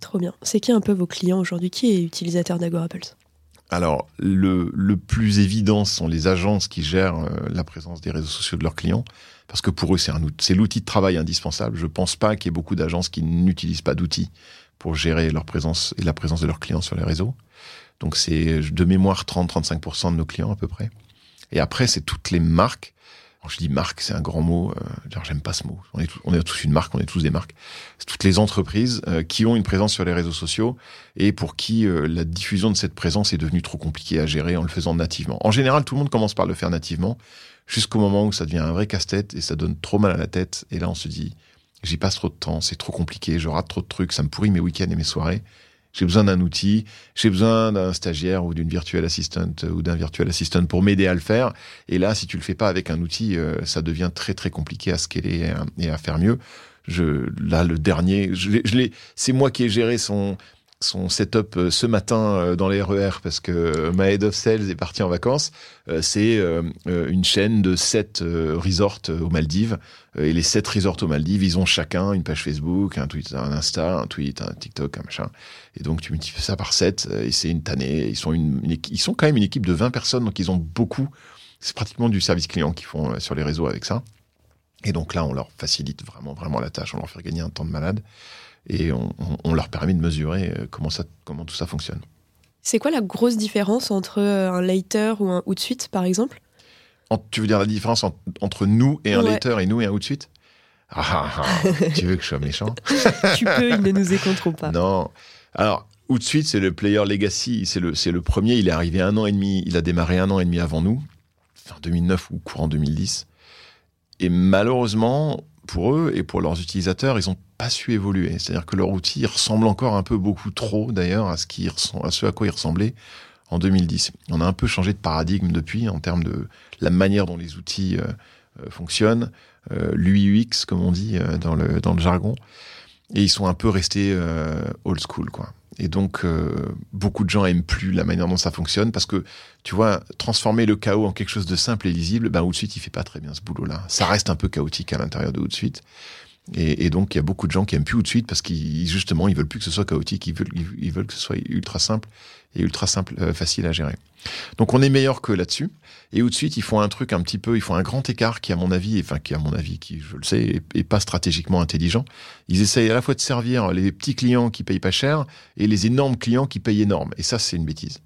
Trop bien. C'est qui un peu vos clients aujourd'hui? Qui est utilisateur d'AgoraPulse alors, le, le, plus évident sont les agences qui gèrent euh, la présence des réseaux sociaux de leurs clients, parce que pour eux, c'est l'outil de travail indispensable. Je ne pense pas qu'il y ait beaucoup d'agences qui n'utilisent pas d'outils pour gérer leur présence et la présence de leurs clients sur les réseaux. Donc, c'est de mémoire 30-35% de nos clients à peu près. Et après, c'est toutes les marques je dis marque, c'est un grand mot. Euh, j'aime pas ce mot. On est, tous une marque, on est tous des marques. C'est toutes les entreprises euh, qui ont une présence sur les réseaux sociaux et pour qui euh, la diffusion de cette présence est devenue trop compliquée à gérer en le faisant nativement. En général, tout le monde commence par le faire nativement, jusqu'au moment où ça devient un vrai casse-tête et ça donne trop mal à la tête. Et là, on se dit, j'y passe trop de temps, c'est trop compliqué, je rate trop de trucs, ça me pourrit mes week-ends et mes soirées j'ai besoin d'un outil, j'ai besoin d'un stagiaire ou d'une virtual assistant ou d'un virtual assistant pour m'aider à le faire. Et là, si tu le fais pas avec un outil, euh, ça devient très très compliqué à scaler et à, et à faire mieux. Je, là, le dernier, je, je l'ai, c'est moi qui ai géré son son setup euh, ce matin euh, dans les RER parce que ma head of sales est partie en vacances. Euh, c'est une chaîne de sept resorts aux Maldives. Et les sept resorts aux Maldives, ils ont chacun une page Facebook, un tweet, un Insta, un tweet, un TikTok, un machin. Et donc tu multiplies ça par 7 et c'est une tannée. Ils sont ils sont quand même une équipe de 20 personnes, donc ils ont beaucoup. C'est pratiquement du service client qu'ils font sur les réseaux avec ça. Et donc là, on leur facilite vraiment, vraiment la tâche. On leur fait gagner un temps de malade et on, leur permet de mesurer euh, comment, ça, comment tout ça fonctionne. C'est quoi la grosse différence entre euh, un later ou un Hootsuite, par exemple? Tu veux dire la différence entre nous et un later et nous et un Hootsuite ah, ah, ah, tu veux que je sois méchant? Tu peux, ils ne nous écouteront pas. Non. Alors, Hootsuite, c'est le player legacy, c'est le, le premier. Il est arrivé un an et demi, il a démarré un an et demi avant nous, fin 2009 ou courant 2010. Et malheureusement, pour eux et pour leurs utilisateurs, ils n'ont pas su évoluer. C'est-à-dire que leur outil ressemble encore un peu beaucoup trop, d'ailleurs, à ce, à quoi il ressemblait en 2010. On a un peu changé de paradigme depuis en termes de la manière dont les outils euh, euh, fonctionnent, euh, comme on dit euh, dans, le, dans le jargon. Et ils sont un peu restés old school, quoi. Et donc, beaucoup de gens aiment plus la manière dont ça fonctionne parce que, tu vois, transformer le chaos en quelque chose de simple et lisible, ben, suite il fait pas très bien ce boulot-là. Ça reste un peu chaotique à l'intérieur de suite et, donc, il y a beaucoup de gens qui aiment plus suite parce qu'ils, justement, ils veulent plus que ce soit chaotique, ils veulent, veulent que ce soit ultra simple et ultra simple, euh, facile à gérer. Donc, on est meilleur que là-dessus. Et suite ils font un truc un petit peu, ils font un grand écart qui, à mon avis, enfin, qui, à mon avis, qui, je le sais, est, pas stratégiquement intelligent. Ils essayent à la fois de servir les petits clients qui payent pas cher et les énormes clients qui payent énorme. Et ça, c'est une bêtise.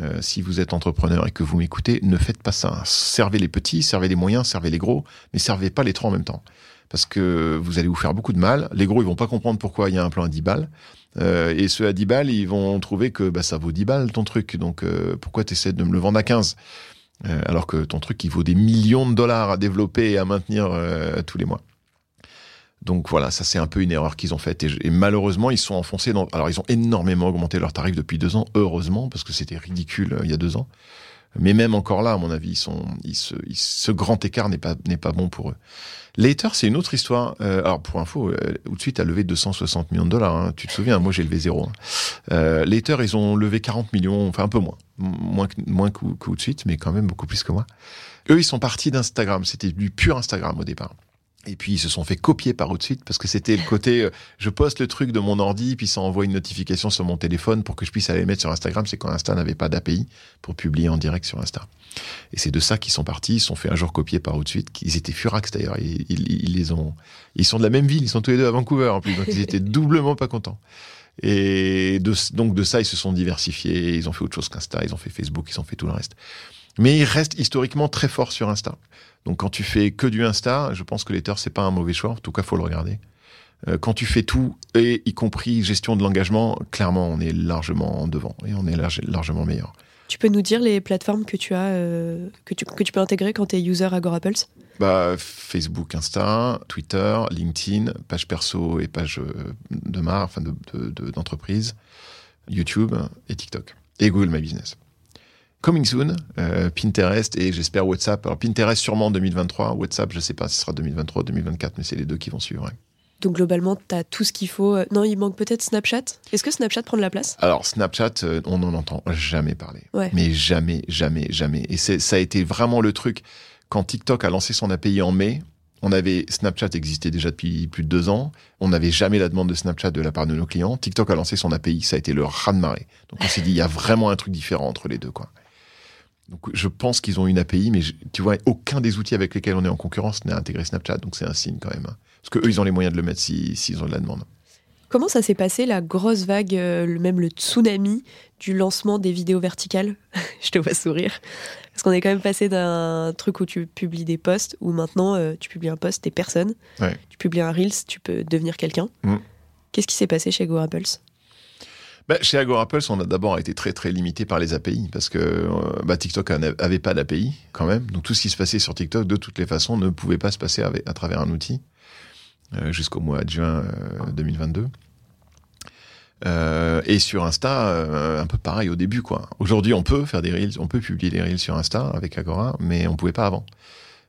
Euh, si vous êtes entrepreneur et que vous m'écoutez, ne faites pas ça. Servez les petits, servez les moyens, servez les gros, mais servez pas les trois en même temps parce que vous allez vous faire beaucoup de mal. Les gros, ils vont pas comprendre pourquoi il y a un plan à 10 balles. Euh, et ceux à 10 balles, ils vont trouver que bah, ça vaut 10 balles ton truc. Donc euh, pourquoi tu essaies de me le vendre à 15 euh, alors que ton truc, il vaut des millions de dollars à développer et à maintenir euh, tous les mois. Donc voilà, ça c'est un peu une erreur qu'ils ont faite. Et, malheureusement, ils sont enfoncés dans... Alors ils ont énormément augmenté leurs tarifs depuis deux ans, heureusement, parce que c'était ridicule euh, il y a deux ans. Mais même encore là, à mon avis, ils sont, ils se, ce grand écart n'est pas, n'est pas bon pour eux. Later, c'est une autre histoire. Euh, alors, pour info, euh, Outsuite a levé 260 millions de dollars. Hein. Tu te souviens, moi j'ai levé zéro. Hein. Euh, Later, ils ont levé 40 millions, enfin un peu moins. Moins, moins que, que Outsuite, mais quand même beaucoup plus que moi. Eux, ils sont partis d'Instagram. C'était du pur Instagram au départ. Et puis ils se sont fait copier par suite parce que c'était le côté euh, je poste le truc de mon ordi puis ça envoie une notification sur mon téléphone pour que je puisse aller mettre sur Instagram. C'est quand Insta n'avait pas d'API pour publier en direct sur Insta. Et c'est de ça qu'ils sont partis. Ils se sont fait un jour copier par suite. Ils étaient furax d'ailleurs. Ils, ils, les ont. Ils sont de la même ville. Ils sont tous les deux à Vancouver en plus. Donc ils étaient doublement pas contents. Et de, donc de ça ils se sont diversifiés. Ils ont fait autre chose qu'Insta. Ils ont fait Facebook. Ils ont fait tout le reste. Mais ils restent historiquement très forts sur Insta. Donc quand tu fais que du Insta, je pense que l'Ether c'est pas un mauvais choix. En tout cas, faut le regarder. Euh, quand tu fais tout, et y compris gestion de l'engagement, clairement, on est largement devant et on est largement meilleur. Tu peux nous dire les plateformes que tu as, euh, que, tu, que tu peux intégrer quand tu es user Agorapulse? Bah, Facebook, Insta, Twitter, LinkedIn, page perso et page euh, de marque, enfin d'entreprise, de, YouTube et TikTok. Et Google My Business. Coming soon, euh, Pinterest et j'espère WhatsApp. Alors Pinterest sûrement en 2023, WhatsApp je sais pas si ce sera 2023 ou 2024, mais c'est les deux qui vont suivre. Donc globalement, tu as tout ce qu'il faut. Non, il manque peut-être Snapchat. Est-ce que Snapchat prend de la place? Alors Snapchat, euh, on n'en entend jamais parler. Mais jamais, jamais, jamais. Et ça a été vraiment le truc. Quand TikTok a lancé son API en mai, on avait Snapchat existait déjà depuis plus de deux ans. On n'avait jamais la demande de Snapchat de la part de nos clients. TikTok a lancé son API, ça a été le raz de marée. Donc on s'est dit il y a vraiment un truc différent entre les deux quoi. Donc je pense qu'ils ont une API, mais tu vois aucun des outils avec lesquels on est en concurrence n'a intégré Snapchat, donc c'est un signe quand même. Hein. Parce qu'eux, ils ont les moyens de le mettre s'ils ont de la demande. Comment ça s'est passé, la grosse vague, euh, même le tsunami du lancement des vidéos verticales? Je te vois sourire. Parce qu'on est quand même passé d'un truc où tu publies des posts, où maintenant euh, tu publies un post, t'es personne. Tu publies un Reels, tu peux devenir quelqu'un. Mm. Qu'est-ce qui s'est passé chez GoApples bah, chez Agorapples, on a d'abord été très très limité par les API parce que euh, bah, TikTok n'avait pas d'API quand même. Donc tout ce qui se passait sur TikTok, de toutes les façons, ne pouvait pas se passer à travers un outil. Euh, jusqu'au mois de juin 2022. Euh, et sur Insta, un peu pareil au début, quoi. Aujourd'hui, on peut faire des reels, on peut publier des reels sur Insta avec Agora, mais on pouvait pas avant.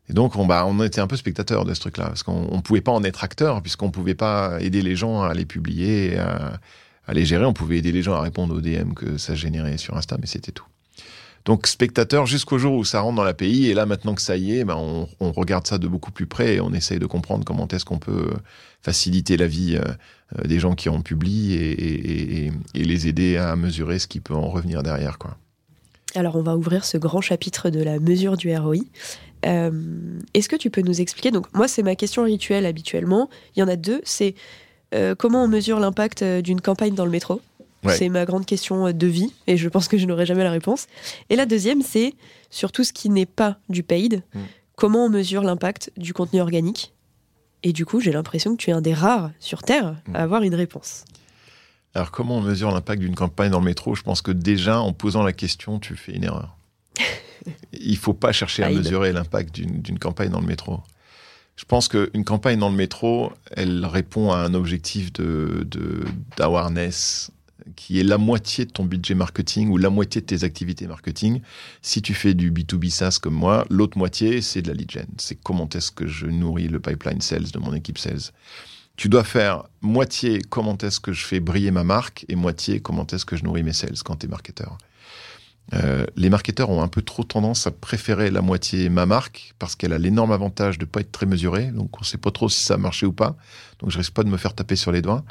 Et donc, on, bah, était un peu spectateur de ce truc-là, parce qu'on ne pouvait pas en être acteur, puisqu'on pouvait pas aider les gens à les publier, à, les gérer. On pouvait aider les gens à répondre aux DM que ça générait sur Insta, mais c'était tout. Donc spectateur jusqu'au jour où ça rentre dans l'API. Et là, maintenant que ça y est, ben, on, regarde ça de beaucoup plus près et on essaye de comprendre comment est-ce qu'on peut faciliter la vie euh, euh, des gens qui en publient et, les aider à mesurer ce qui peut en revenir derrière. Quoi. Alors on va ouvrir ce grand chapitre de la mesure du ROI. Euh, est-ce que tu peux nous expliquer? Donc moi, c'est ma question rituelle habituellement. Il y en a deux. C'est euh, comment on mesure l'impact d'une campagne dans le métro? C'est ma grande question de vie et je pense que je n'aurai jamais la réponse. Et la deuxième, c'est sur tout ce qui n'est pas du paid, mm. comment on mesure l'impact du contenu organique? Et du coup, j'ai l'impression que tu es un des rares sur Terre à mm. avoir une réponse. Alors, comment on mesure l'impact d'une campagne dans le métro? Je pense que déjà, en posant la question, tu fais une erreur. Il faut pas chercher à mesurer l'impact d'une campagne dans le métro. Je pense qu'une campagne dans le métro, elle répond à un objectif de d'awareness, qui est la moitié de ton budget marketing ou la moitié de tes activités marketing. Si tu fais du B2B SaaS comme moi, l'autre moitié, c'est de la lead gen. C'est comment est-ce que je nourris le pipeline sales de mon équipe sales. Tu dois faire moitié comment est-ce que je fais briller ma marque et moitié comment est-ce que je nourris mes sales quand tu es marketeur. Euh, les marketeurs ont un peu trop tendance à préférer la moitié ma marque parce qu'elle a l'énorme avantage de pas être très mesurée, donc on sait pas trop si ça a marché ou pas, donc je risque pas de me faire taper sur les doigts.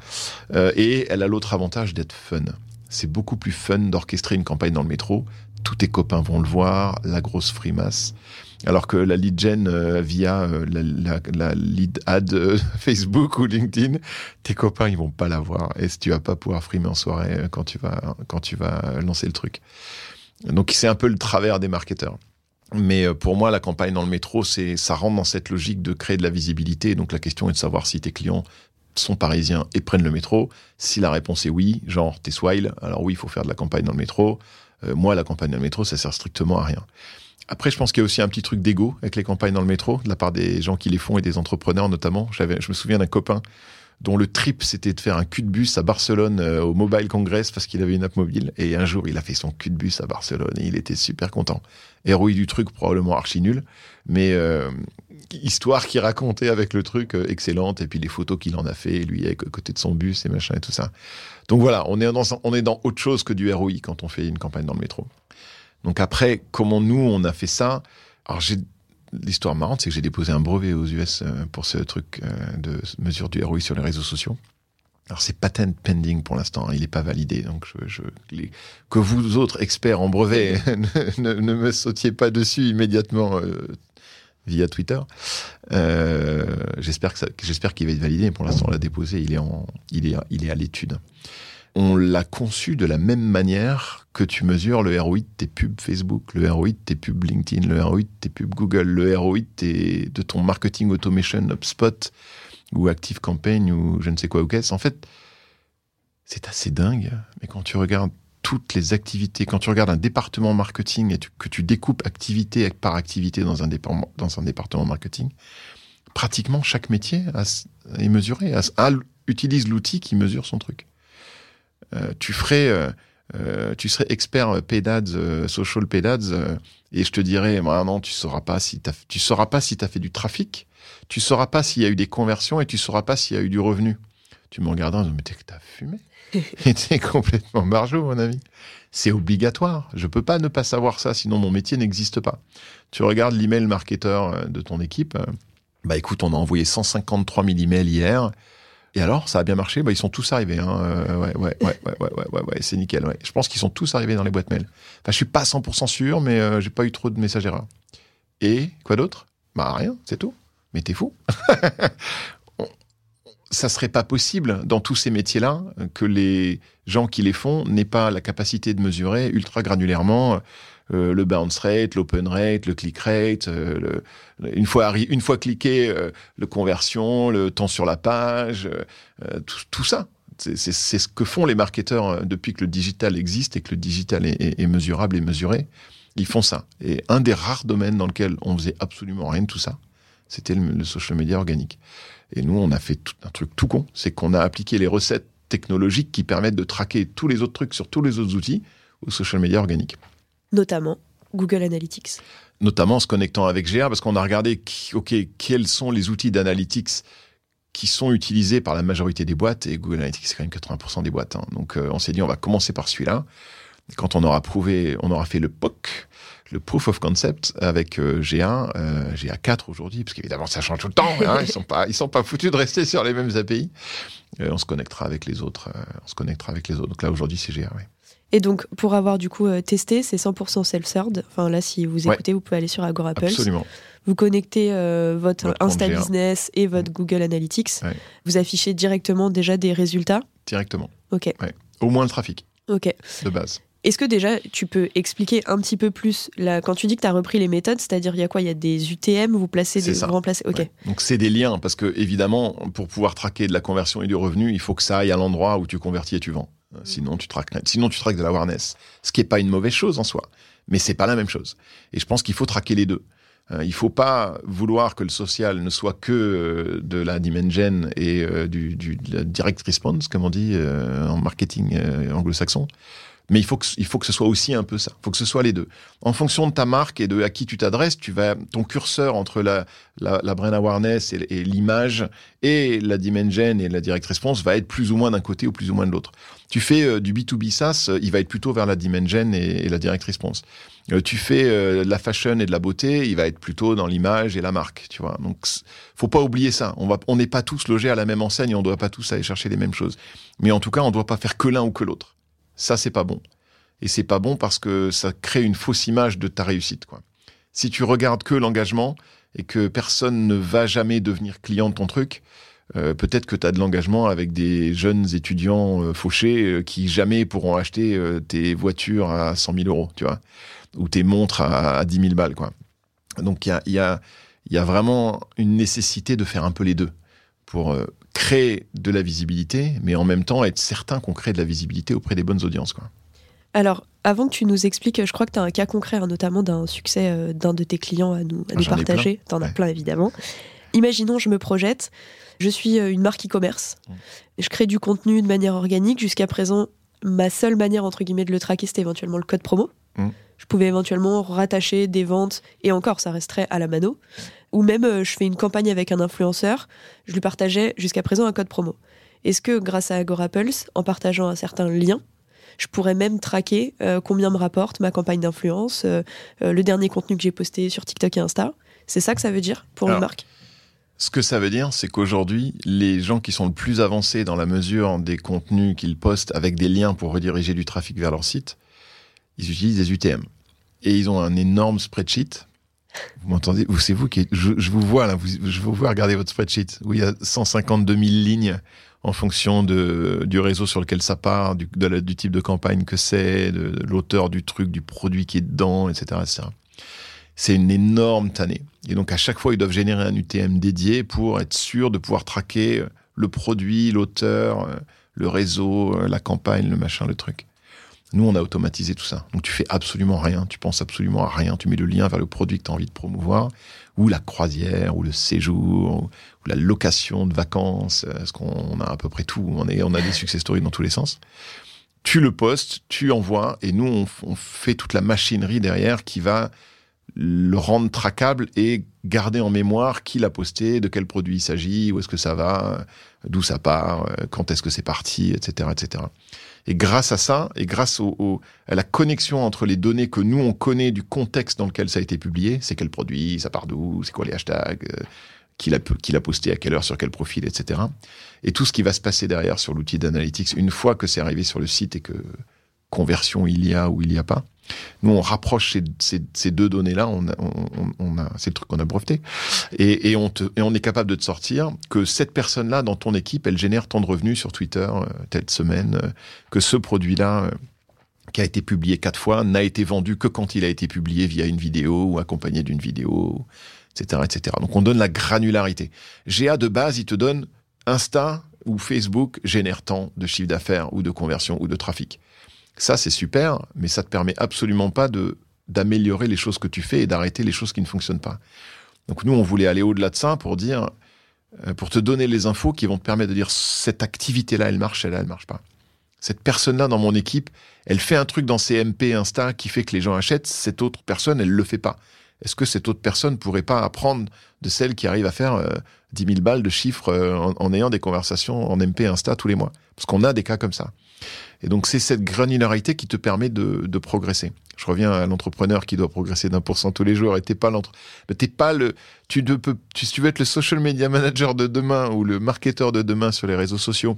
Euh, et elle a l'autre avantage d'être fun. C'est beaucoup plus fun d'orchestrer une campagne dans le métro. Tous tes copains vont le voir, la grosse frimasse. Alors que la lead gen euh, via la, la, lead ad Facebook ou LinkedIn, tes copains ils vont pas la voir et tu vas pas pouvoir frimer en soirée quand tu vas quand tu vas lancer le truc? Donc c'est un peu le travers des marketeurs. Mais euh, pour moi, la campagne dans le métro, c'est ça rentre dans cette logique de créer de la visibilité. Donc la question est de savoir si tes clients sont parisiens et prennent le métro. Si la réponse est oui, genre t'es swile, alors oui, il faut faire de la campagne dans le métro. Euh, moi, la campagne dans le métro, ça sert strictement à rien. Après, je pense qu'il y a aussi un petit truc d'ego avec les campagnes dans le métro, de la part des gens qui les font et des entrepreneurs notamment. Je me souviens d'un copain dont le trip c'était de faire un cul de bus à Barcelone euh, au Mobile Congress parce qu'il avait une app mobile. Et un jour, il a fait son cul de bus à Barcelone et il était super content. Héroï du truc, probablement archi nul, mais euh, histoire qu'il racontait avec le truc euh, excellente et puis les photos qu'il en a fait, lui à côté de son bus et machin et tout ça. Donc voilà, on est dans, on est dans autre chose que du ROI quand on fait une campagne dans le métro. Donc après, comment nous on a fait ça? Alors j'ai l'histoire marrante, c'est que j'ai déposé un brevet aux US euh, pour ce truc euh, de mesure du ROI sur les réseaux sociaux. Alors c'est patent pending pour l'instant, hein, il n'est pas validé. Donc que vous autres experts en brevet ne, me sautiez pas dessus immédiatement euh, via Twitter. j'espère que j'espère qu'il va être validé. Pour l'instant, on l'a déposé, il est en, il est, il est à l'étude. On l'a conçu de la même manière que tu mesures le ROI de tes pubs Facebook, le ROI de tes pubs LinkedIn, le ROI de tes pubs Google, le ROI de, ton marketing automation HubSpot ou Active Campaign ou je ne sais quoi ou qu'est-ce. En fait, c'est assez dingue, mais quand tu regardes toutes les activités, quand tu regardes un département marketing et que tu découpes activité par activité dans un, département, dans un département marketing, pratiquement chaque métier est mesuré, utilise l'outil qui mesure son truc. Euh, tu ferais, euh, euh, tu serais expert PEDADS, social PEDADS, et je te dirais, bah non, tu sauras pas si tu sauras pas si tu as fait du trafic, tu sauras pas s'il y a eu des conversions et tu sauras pas s'il y a eu du revenu. Tu me regardes en disant, mais t'as fumé. t'es complètement barjot, mon ami. C'est obligatoire. Je peux pas ne pas savoir ça, sinon mon métier n'existe pas. Tu regardes l'email marketeur de ton équipe. Bah écoute, on a envoyé 153 000 emails hier. Et alors, ça a bien marché? Bah, Ils sont tous arrivés. Hein. Euh, ouais, ouais, ouais, ouais, ouais, c'est nickel. Je pense qu'ils sont tous arrivés dans les boîtes mail. Enfin, je suis pas 100% sûr, mais euh, j'ai pas eu trop de messages erreurs. Et quoi d'autre? Bah rien, c'est tout. Mais t'es fou. ça serait pas possible dans tous ces métiers-là que les gens qui les font n'aient pas la capacité de mesurer ultra granulairement euh, le bounce rate, l'open rate, le click rate, euh, une fois une fois cliqué, euh, le conversion, le temps sur la page, tout, ça. C'est ce que font les marketeurs depuis que le digital existe et que le digital est, mesurable et mesuré. Ils font ça. Et un des rares domaines dans lequel on faisait absolument rien de tout ça, c'était le, social media organique. Et nous, on a fait un truc tout con, c'est qu'on a appliqué les recettes technologiques qui permettent de traquer tous les autres trucs sur tous les autres outils au social media organique notamment Google Analytics Notamment en se connectant avec GA, parce qu'on a regardé, OK, quels sont les outils d'analytics qui sont utilisés par la majorité des boîtes, et Google Analytics, c'est quand même 80% des boîtes. Hein. Donc euh, on s'est dit, on va commencer par celui-là. Quand on aura prouvé, on aura fait le POC, le Proof of Concept avec euh, G1, euh, GA4 aujourd'hui, parce qu'évidemment ça change tout le temps. Hein, ils sont pas, ils sont pas foutus de rester sur les mêmes API. on se connectera avec les autres. on se connectera avec les autres. Donc là aujourd'hui c'est GA. Oui. Et donc, pour avoir du coup euh, testé, c'est 100% self-served. Enfin, là, si vous écoutez, vous pouvez aller sur Agora Absolument. Vous connectez euh, votre, Insta Business et votre mm. Google Analytics. Vous affichez directement déjà des résultats Directement. Ok. Au moins le trafic. Ok. De base. Est-ce que déjà tu peux expliquer un petit peu plus là, quand tu dis que tu as repris les méthodes, c'est-à-dire il y a quoi? Il y a des UTM, vous placez des vous remplacez. Ok. Donc c'est des liens parce que évidemment pour pouvoir traquer de la conversion et du revenu, il faut que ça aille à l'endroit où tu convertis et tu vends. Euh, sinon, tu traques, sinon, tu traques de la awareness. Ce qui n'est pas une mauvaise chose en soi. Mais c'est pas la même chose. Et je pense qu'il faut traquer les deux. Euh, il faut pas vouloir que le social ne soit que euh, de la dimension et du, du direct response, comme on dit en marketing anglo-saxon. Mais il faut que, il faut que ce soit aussi un peu ça. Il faut que ce soit les deux. En fonction de ta marque et de à qui tu t'adresses, tu vas, ton curseur entre la, la, la brain awareness et, l'image et la dimension et la direct response va être plus ou moins d'un côté ou plus ou moins de l'autre. Tu fais euh, du B2B SaaS, euh, il va être plutôt vers la dimension et, la direct response. Euh, tu fais de la fashion et de la beauté, il va être plutôt dans l'image et la marque, tu vois. Donc, faut pas oublier ça. On va, on n'est pas tous logés à la même enseigne, on doit pas tous aller chercher les mêmes choses. Mais en tout cas, on doit pas faire que l'un ou que l'autre. Ça, c'est pas bon. Et c'est pas bon parce que ça crée une fausse image de ta réussite, quoi. Si tu regardes que l'engagement et que personne ne va jamais devenir client de ton truc, euh, peut-être que tu as de l'engagement avec des jeunes étudiants euh, fauchés euh, qui jamais pourront acheter tes voitures à 100 000 euros, tu vois, ou tes montres à, 10 000 balles, quoi. Donc il y, a, y a vraiment une nécessité de faire un peu les deux pour créer de la visibilité, mais en même temps être certain qu'on crée de la visibilité auprès des bonnes audiences. Quoi. Alors, avant que tu nous expliques, je crois que tu as un cas concret, hein, notamment d'un succès euh, d'un de tes clients à nous, à nous partager. Tu en as plein, évidemment. Imaginons, je me projette, je suis euh, une marque e-commerce, mmh. je crée du contenu de manière organique. Jusqu'à présent, ma seule manière, entre guillemets, de le traquer, c'était éventuellement le code promo. Mmh. Je pouvais éventuellement rattacher des ventes, et encore, ça resterait à la mano. Ou même, euh, je fais une campagne avec un influenceur, je lui partageais jusqu'à présent un code promo. Est-ce que grâce à Agorapulse, en partageant un certain lien, je pourrais même traquer euh, combien me rapporte ma campagne d'influence, euh, euh, le dernier contenu que j'ai posté sur TikTok et Insta? C'est ça que ça veut dire pour une marque? ce que ça veut dire, c'est qu'aujourd'hui, les gens qui sont le plus avancés dans la mesure des contenus qu'ils postent avec des liens pour rediriger du trafic vers leur site, ils utilisent des UTM. Et ils ont un énorme spreadsheet Vous m'entendez? C'est vous qui. Je, vous vois là, je vous vois regarder votre spreadsheet où il y a 152 000 lignes en fonction de, du réseau sur lequel ça part, du, type de campagne que c'est, de, de l'auteur du truc, du produit qui est dedans, etc. etc. C'est une énorme tannée. Et donc à chaque fois, ils doivent générer un UTM dédié pour être sûr de pouvoir traquer le produit, l'auteur, le réseau, la campagne, le machin, le truc. Nous, on a automatisé tout ça. Donc, tu fais absolument rien, tu penses absolument à rien. Tu mets le lien vers le produit que tu as envie de promouvoir, ou la croisière, ou le séjour, ou la location de vacances, parce qu'on a à peu près tout? On, a des success stories dans tous les sens. Tu le postes, tu envoies, et nous, on, fait toute la machinerie derrière qui va le rendre traquable et garder en mémoire qui l'a posté, de quel produit il s'agit, où est-ce que ça va, d'où ça part, quand est-ce que c'est parti, etc., etc. Et grâce à ça, et grâce au, au, à la connexion entre les données que nous, on connaît du contexte dans lequel ça a été publié, c'est quel produit, ça part d'où, c'est quoi les hashtags, euh, qui l'a posté à quelle heure, sur quel profil, etc. Et tout ce qui va se passer derrière sur l'outil d'analytics, une fois que c'est arrivé sur le site et que conversion il y a ou il n'y a pas, nous, on rapproche ces, deux données-là, on, a, c'est le truc qu'on a breveté, et on est capable de te sortir que cette personne-là dans ton équipe, elle génère tant de revenus sur Twitter euh, telle semaine, euh, que ce produit-là euh, qui a été publié quatre fois n'a été vendu que quand il a été publié via une vidéo ou accompagné d'une vidéo, etc., etc. Donc on donne la granularité. GA de base, il te donne Insta ou Facebook génère tant de chiffre d'affaires ou de conversion ou de trafic. Ça, c'est super, mais ça te permet absolument pas de d'améliorer les choses que tu fais et d'arrêter les choses qui ne fonctionnent pas. Donc nous, on voulait aller au-delà de ça pour dire, euh, pour te donner les infos qui vont te permettre de dire cette activité-là, elle marche, celle-là, elle marche pas. Cette personne-là dans mon équipe, elle fait un truc dans ses MP Insta qui fait que les gens achètent. Cette autre personne, elle le fait pas. Est-ce que cette autre personne pourrait pas apprendre de celle qui arrive à faire euh, 10 000 balles de chiffres euh, en, en ayant des conversations en MP Insta tous les mois? Parce qu'on a des cas comme ça. Et donc, c'est cette granularité qui te permet de, progresser. Je reviens à l'entrepreneur qui doit progresser d'un pour cent tous les jours et t'es pas l'entre, t'es pas le, tu peux, si tu veux être le social media manager de demain ou le marketeur de demain sur les réseaux sociaux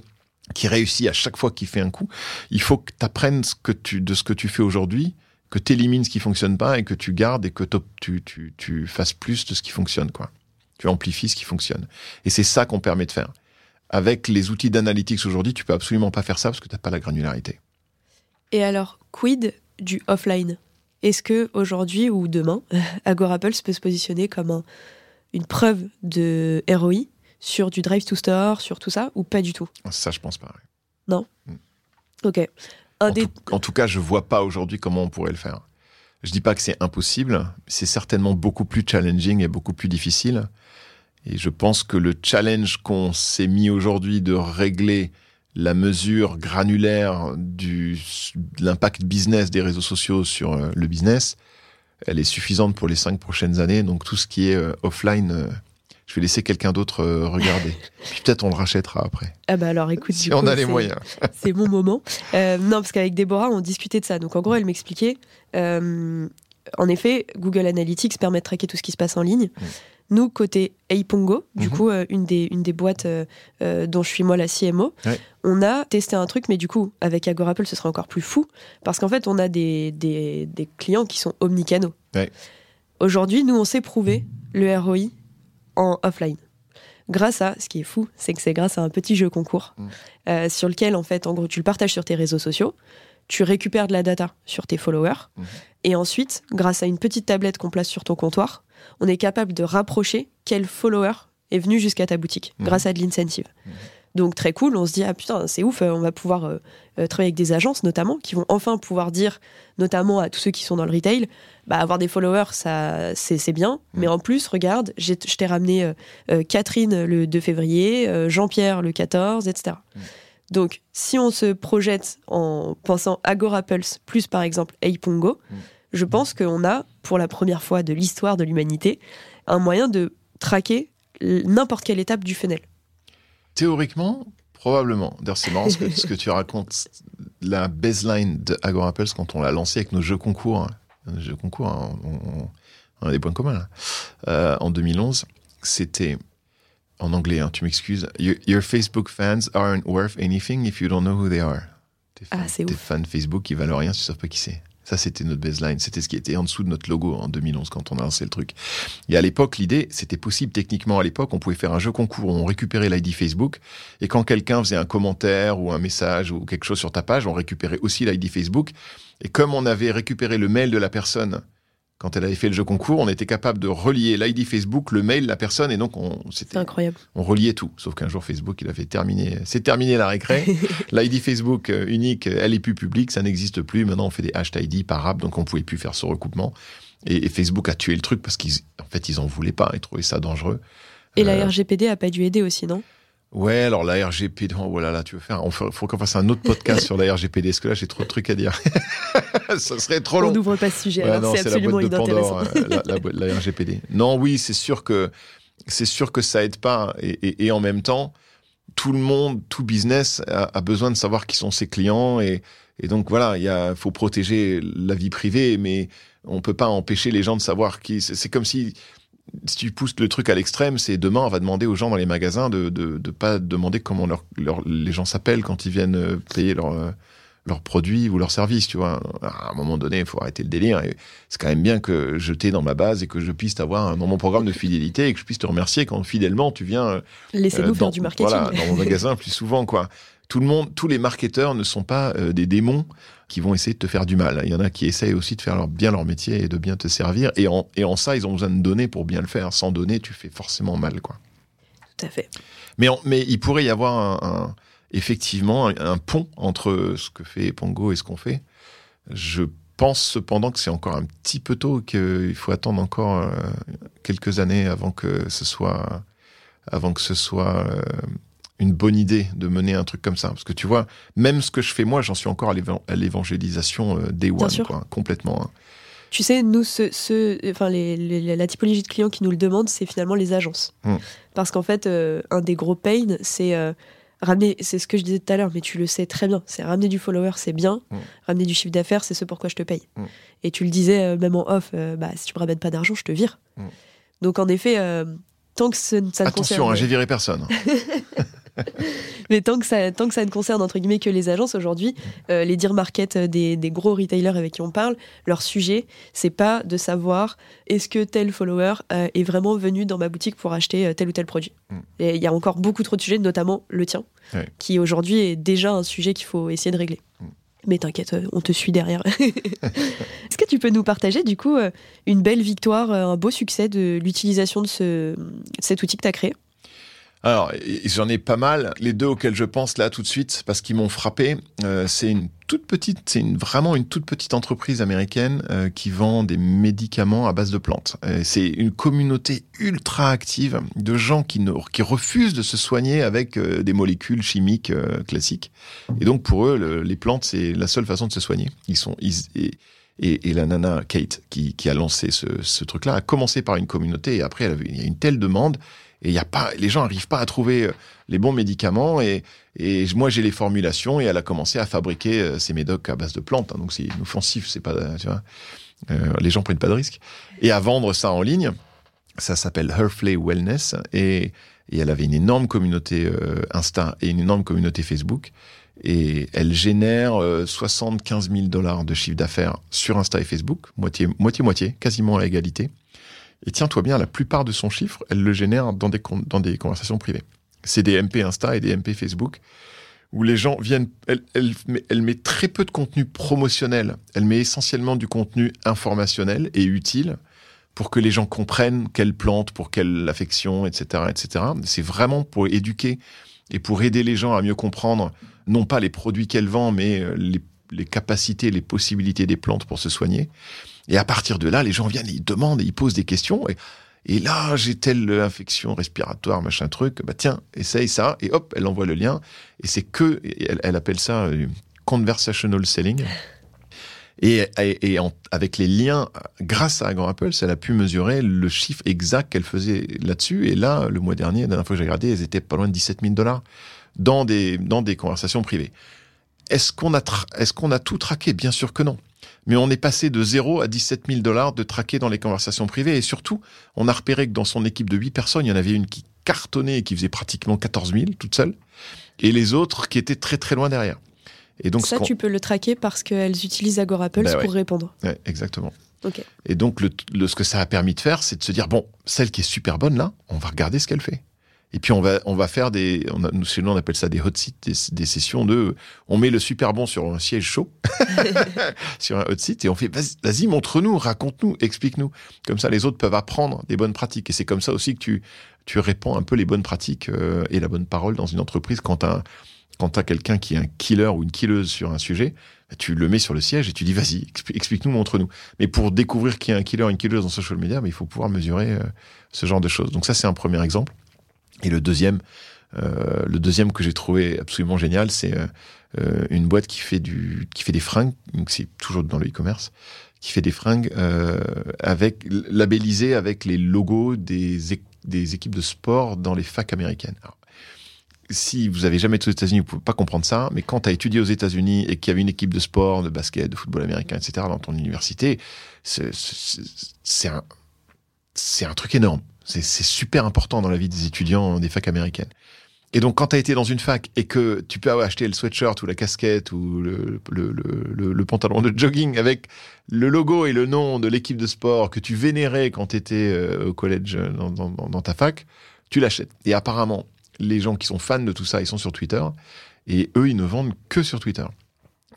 qui réussit à chaque fois qu'il fait un coup, il faut que tu apprennes de ce que tu fais aujourd'hui, que tu élimines ce qui fonctionne pas et que tu gardes et que tu, tu, tu fasses plus de ce qui fonctionne, quoi. Tu amplifies ce qui fonctionne. Et c'est ça qu'on permet de faire avec les outils d'analytics aujourd'hui, tu peux absolument pas faire ça parce que tu n'as pas la granularité. Et alors, quid du offline? Est-ce que aujourd'hui ou demain, Agorapulse peut se positionner comme un, une preuve de ROI sur du drive to store, sur tout ça, ou pas du tout? Ça, je pense pas. Non? Mm. Ok. En, des... tout, en tout cas, je vois pas aujourd'hui comment on pourrait le faire. Je dis pas que c'est impossible, c'est certainement beaucoup plus challenging et beaucoup plus difficile. Et je pense que le challenge qu'on s'est mis aujourd'hui de régler la mesure granulaire du, de l'impact business des réseaux sociaux sur euh, le business, elle est suffisante pour les cinq prochaines années. Donc tout ce qui est euh, offline, euh, je vais laisser quelqu'un d'autre regarder. Puis peut-être on le rachètera après. Ah bah alors écoute, si on coup, a les moyens. c'est mon moment. Euh, non, parce qu'avec Déborah, on discutait de ça. Donc en gros, elle m'expliquait. Euh, en effet, Google Analytics permet de traquer tout ce qui se passe en ligne. Mmh. Nous, côté Eipongo, du mmh. coup, euh, une, des, une des boîtes euh, euh, dont je suis moi la CMO, ouais. on a testé un truc, mais du coup, avec Agorapple, ce sera encore plus fou, parce qu'en fait, on a des, des, des clients qui sont omnicanaux. Ouais. Aujourd'hui, nous, on sait prouver le ROI en offline. Grâce à, ce qui est fou, c'est que c'est grâce à un petit jeu concours mmh. euh, sur lequel, en fait, en gros, tu le partages sur tes réseaux sociaux, tu récupères de la data sur tes followers, mmh. et ensuite, grâce à une petite tablette qu'on place sur ton comptoir, on est capable de rapprocher quel follower est venu jusqu'à ta boutique Mmh. mmh. grâce à de l'incentive. Mmh. Donc très cool, on se dit ah putain c'est ouf, on va pouvoir euh, euh, travailler avec des agences notamment qui vont enfin pouvoir dire notamment à tous ceux qui sont dans le retail, bah avoir des followers ça c'est bien, mmh. mais en plus regarde, je t'ai ramené euh, euh, Catherine le 2 février, euh, Jean-Pierre le 14, etc. Mmh. Donc si on se projette en pensant Agora Pulse plus par exemple Eipongo, mmh. Je pense qu'on a pour la première fois de l'histoire de l'humanité un moyen de traquer n'importe quelle étape du funnel. Théoriquement, probablement. D'ailleurs, c'est marrant ce que, ce que, tu racontes. La baseline de Agorapulse, quand on l'a lancé avec nos jeux concours, hein, nos jeux concours, hein, on, on, a des points communs là, euh, en 2011, c'était en anglais, hein, tu m'excuses. Your, your, Facebook fans aren't worth anything if you don't know who they are. Tes fans, ah, tes fans Facebook, ils valent rien si tu ne sais pas qui c'est. Ça, c'était notre baseline. C'était ce qui était en dessous de notre logo en 2011 quand on a lancé le truc. Et à l'époque, l'idée, c'était possible techniquement. À l'époque, on pouvait faire un jeu concours on récupérait l'ID Facebook. Et quand quelqu'un faisait un commentaire ou un message ou quelque chose sur ta page, on récupérait aussi l'ID Facebook. Et comme on avait récupéré le mail de la personne quand elle avait fait le jeu concours, on était capable de relier l'ID Facebook, le mail, la personne, et donc on, c'était incroyable. On reliait tout. Sauf qu'un jour Facebook, il avait terminé, c'est terminé la récré. L'ID Facebook euh, unique, elle est plus publique, ça n'existe plus. Maintenant, on fait des hashtag ID par app, donc on pouvait plus faire ce recoupement. Et, Facebook a tué le truc parce qu'en fait, ils en voulaient pas, ils trouvaient ça dangereux. Et la euh, RGPD a pas dû aider aussi, non? Ouais, alors la RGPD, oh voilà, là, tu veux faire, il faut, qu'on fasse un autre podcast sur la RGPD, parce que là, j'ai trop de trucs à dire. ça serait trop long. On n'ouvre pas ce sujet, c'est absolument la boîte de Pandore, euh, la, la, RGPD. Non, oui, c'est sûr que, c'est sûr que ça aide pas, et, et, en même temps, tout le monde, tout business a, besoin de savoir qui sont ses clients, et, et donc voilà, il faut protéger la vie privée, mais on peut pas empêcher les gens de savoir qui, c'est comme si, si tu pousses le truc à l'extrême, c'est demain, on va demander aux gens dans les magasins de ne pas demander comment les gens s'appellent quand ils viennent euh, payer leurs euh, leurs produits ou leurs services, tu vois. À un moment donné, il faut arrêter le délire. C'est quand même bien que je t'ai dans ma base et que je puisse t'avoir dans mon programme de fidélité et que je puisse te remercier quand fidèlement tu viens. Euh, Laissez-nous faire du marketing. Voilà, dans mon magasin plus souvent, quoi. Tout le monde, tous les marketeurs ne sont pas des démons qui vont essayer de te faire du mal. Il y en a qui essayent aussi de faire bien leur métier et de bien te servir. Et en, et en ça, ils ont besoin de donner pour bien le faire. Sans donner, tu fais forcément mal, quoi. Tout à fait. Mais, mais il pourrait y avoir un, effectivement un, pont entre ce que fait Pongo et ce qu'on fait. Je pense cependant que c'est encore un petit peu tôt, qu'il faut attendre encore euh, quelques années avant que ce soit, avant que ce soit euh, une bonne idée de mener un truc comme ça. Parce que tu vois, même ce que je fais moi, j'en suis encore à l'évangélisation euh, des one, quoi, complètement. Hein. Tu sais, nous, ce, enfin, les, la typologie de clients qui nous le demandent, c'est finalement les agences. Hmm. Parce qu'en fait, euh, un des gros pains, c'est euh, ramener, c'est ce que je disais tout à l'heure, mais tu le sais très bien, c'est ramener du follower, c'est bien, hmm. ramener du chiffre d'affaires, c'est ce pourquoi je te paye. Hmm. Et tu le disais, même en off, bah, si tu me ramènes pas d'argent, je te vire. Donc en effet, tant que ça, ne concerne... Attention, hein, j'ai viré personne. Mais tant que, ça, tant que ça ne concerne entre guillemets que les agences aujourd'hui, euh, les dire market des, des, gros retailers avec qui on parle, leur sujet, c'est pas de savoir est-ce que tel follower euh, est vraiment venu dans ma boutique pour acheter euh, tel ou tel produit. Mm. Et il y a encore beaucoup trop de sujets, notamment le tien, qui aujourd'hui est déjà un sujet qu'il faut essayer de régler. Mm. Mais t'inquiète, on te suit derrière. Est-ce que tu peux nous partager du coup une belle victoire, un beau succès de l'utilisation de ce, cet outil que tu as créé? Alors, j'en ai pas mal. Les deux auxquels je pense là tout de suite, parce qu'ils m'ont frappé, euh, c'est une toute petite, c'est une, vraiment une toute petite entreprise américaine euh, qui vend des médicaments à base de plantes. C'est une communauté ultra active de gens qui, ne, qui refusent de se soigner avec euh, des molécules chimiques classiques. Et donc pour eux, les plantes, c'est la seule façon de se soigner. Ils sont et, et, la nana Kate qui, qui a lancé ce, ce truc-là a commencé par une communauté et après elle avait, il y a une telle demande et y a pas, les gens n'arrivent pas à trouver euh, les bons médicaments. Et, et moi, j'ai les formulations et elle a commencé à fabriquer euh, ces médocs à base de plantes. Hein. donc c'est inoffensif, c'est pas, tu vois. Euh, les gens prennent pas de risques. Et à vendre ça en ligne, ça s'appelle Herfley Wellness et, et, elle avait une énorme communauté Insta et une énorme communauté Facebook. Et elle génère 75 000 dollars de chiffre d'affaires sur Insta et Facebook, moitié, moitié, moitié, quasiment à égalité. Et tiens-toi bien, la plupart de son chiffre, elle le génère dans des, dans des conversations privées. C'est des MP Insta et des MP Facebook où les gens viennent. Elle, elle, met très peu de contenu promotionnel. Elle met essentiellement du contenu informationnel et utile pour que les gens comprennent quelle plante, pour quelle affection, etc., etc. C'est vraiment pour éduquer et pour aider les gens à mieux comprendre non pas les produits qu'elle vend, mais euh, les, les capacités, les possibilités des plantes pour se soigner. Et à partir de là, les gens viennent, ils demandent, ils posent des questions. Et, là, j'ai telle infection respiratoire, machin truc. Bah tiens, essaye ça. Et hop, elle envoie le lien. Et c'est que, elle, appelle ça euh, conversational selling. Et, avec les liens, grâce à Grand Apple, elle a pu mesurer le chiffre exact qu'elle faisait là-dessus. Et là, le mois dernier, la dernière fois que j'ai regardé, elles étaient pas loin de 17 000 dollars dans des, dans des conversations privées. Est-ce qu'on a, est-ce qu'on a tout traqué? Bien sûr que non mais on est passé de 0 à 17 000 dollars de traqués dans les conversations privées. Et surtout, on a repéré que dans son équipe de 8 personnes, il y en avait une qui cartonnait et qui faisait pratiquement 14 000 toute seule, et les autres qui étaient très très loin derrière. Et donc, ça, tu peux le traquer parce qu'elles utilisent Bah ouais. pour répondre. Ouais, exactement. Et donc, le, le- ce que ça a permis de faire, c'est de se dire bon, celle qui est super bonne là, on va regarder ce qu'elle fait. Et puis on va on va faire des, on a- nous chez nous on appelle ça des hot seats, des, des sessions de, on met le super bon sur un siège chaud, sur un hot seat et on fait vas-y, montre-nous, raconte-nous, explique-nous. Comme ça les autres peuvent apprendre des bonnes pratiques. Et c'est comme ça aussi que tu tu répands un peu les bonnes pratiques euh, et la bonne parole dans une entreprise quand t'as quand t'as quelqu'un qui est un killer ou une killeuse sur un sujet, tu le mets sur le siège et tu dis vas-y, expli- explique-nous, montre-nous. Mais pour découvrir qui est un killer, une killeuse dans social media, mais il faut pouvoir mesurer euh, ce genre de choses. Donc ça, c'est un premier exemple. Et le deuxième, euh, le deuxième que j'ai trouvé absolument génial, c'est euh, euh, une boîte qui fait du, qui fait des fringues. Donc c'est toujours dans le e-commerce, qui fait des fringues avec labellisées avec les logos des, des équipes de sport dans les facs américaines. Si vous avez jamais été aux États-Unis, vous pouvez pas comprendre ça, mais quand tu as étudié aux États-Unis et qu'il y avait une équipe de sport, de basket, de football américain, etc., dans ton université, c'est un, c'est un truc énorme. C'est super important dans la vie des étudiants des facs américaines. Et donc, quand tu as été dans une fac et que tu peux acheté le sweatshirt ou la casquette ou le, pantalon de jogging avec le logo et le nom de l'équipe de sport que tu vénérais quand tu étais au collège euh, dans ta fac, tu l'achètes. Et apparemment, les gens qui sont fans de tout ça, ils sont sur Twitter. Et eux, ils ne vendent que sur Twitter.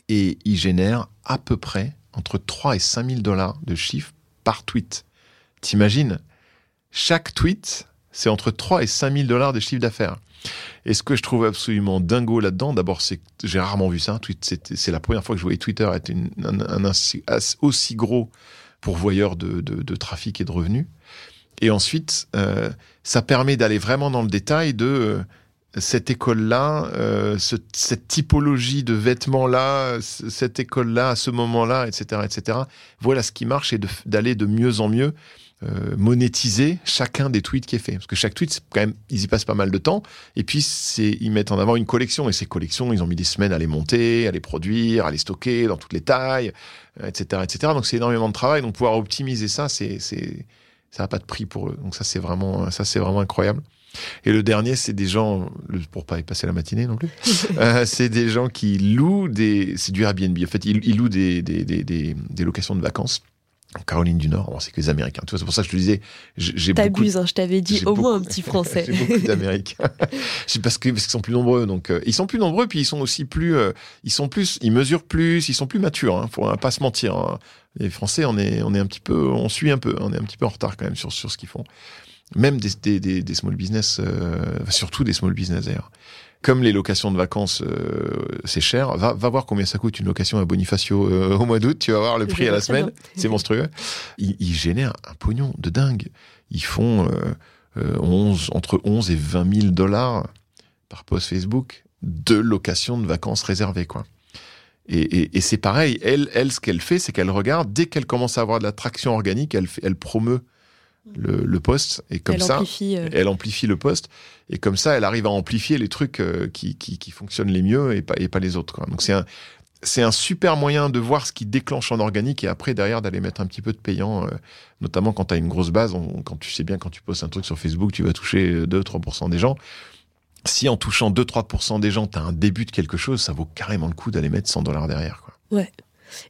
Et ils génèrent à peu près entre 3 et 5 000 dollars de chiffre par tweet. T'imagines? Chaque tweet, c'est entre 3 et 5 000 dollars de chiffre d'affaires. Et ce que je trouve absolument dingo là-dedans, d'abord, c'est que j'ai rarement vu ça. tweet. C'est la première fois que je voyais Twitter être une- un, un aussi gros pourvoyeur de, de- de trafic et de revenus. Et ensuite, euh, ça permet d'aller vraiment dans le détail de euh, cette école-là, euh, ce- cette typologie de vêtements-là, cette école-là, à ce moment-là, etc., etc. Voilà ce qui marche et d'aller de, mieux en mieux euh, monétiser chacun des tweets qui est fait. Parce que chaque tweet, quand même, ils y passent pas mal de temps. Et puis, c'est, ils mettent en avant une collection. Et ces collections, ils ont mis des semaines à les monter, à les produire, à les stocker dans toutes les tailles, euh, etc., etc. Donc, c'est énormément de travail. Donc, pouvoir optimiser ça, c'est, c'est, ça n'a pas de prix pour eux. Donc, ça, c'est vraiment, ça, c'est vraiment incroyable. Et le dernier, c'est des gens, pour pas y passer la matinée non plus, euh, c'est des gens qui louent des, c'est du Airbnb. En fait, ils, ils louent des, des, des, des, des locations de vacances. En Caroline du Nord, bon, c'est que les Américains. Tu vois, c'est pour ça que je te disais, j'ai beaucoup, T'abuses, hein, je t'avais dit au moins un petit français. j'ai beaucoup d'Américains. c'est parce que parce qu'ils sont plus nombreux, donc euh, ils sont plus nombreux, puis ils sont aussi plus, euh, ils sont plus, ils mesurent plus, ils sont plus matures. Hein, faut pas se mentir. hein. Les Français, on est, on est un petit peu, on suit un peu, on est un petit peu en retard quand même sur sur ce qu'ils font. Même des, des, des, des small business, euh, surtout des small business d'ailleurs. Comme les locations de vacances, euh, c'est cher. Va, va voir combien ça coûte une location à Bonifacio euh, au mois d'août. Tu vas voir le prix à la semaine. C'est monstrueux. Ils, ils génèrent un pognon de dingue. Ils font euh, euh, 11, entre 11 et 20 000 dollars par post Facebook de location de vacances réservées, quoi. Et, et, et c'est pareil, elle, elle, ce qu'elle fait, c'est qu'elle regarde, dès qu'elle commence à avoir de la traction organique, elle, elle promeut le, le post, et comme Elle ça, amplifie, euh, elle amplifie le post, et comme ça, elle arrive à amplifier les trucs euh, qui, qui, qui fonctionnent les mieux et pas, et pas les autres. Quoi. Donc c'est un, c'est un super moyen de voir ce qui déclenche en organique et après derrière d'aller mettre un petit peu de payant, euh, notamment quand tu as une grosse base, on- quand tu sais bien quand tu postes un truc sur Facebook, tu vas toucher 2-3% des gens. Si en touchant 2-3% des gens, tu as un début de quelque chose, ça vaut carrément le coup d'aller mettre 100 dollars derrière. Quoi.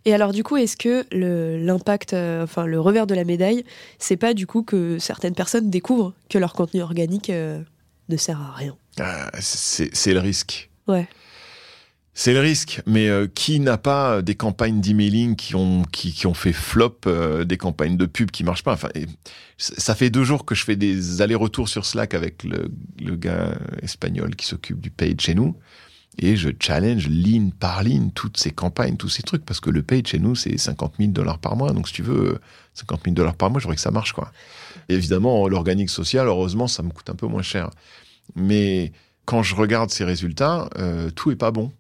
Et alors du coup, est-ce que l'impact, euh, enfin le revers de la médaille, c'est pas du coup que certaines personnes découvrent que leur contenu organique euh, ne sert à rien? Ah, c'est le risque. Ouais. C'est le risque, mais euh, qui n'a pas des campagnes d'emailing qui ont qui, qui ont fait flop, euh, des campagnes de pub qui marchent pas? Enfin, et ça fait deux jours que je fais des allers-retours sur Slack avec le, le gars espagnol qui s'occupe du paid chez nous, et je challenge ligne par ligne toutes ces campagnes, tous ces trucs, parce que le paid chez nous c'est 50 000 dollars par mois. Donc si tu veux euh, 50 000 dollars par mois, j'aurais que ça marche quoi. Évidemment, l'organique social, heureusement, ça me coûte un peu moins cher. Mais quand je regarde ces résultats, euh, tout est pas bon.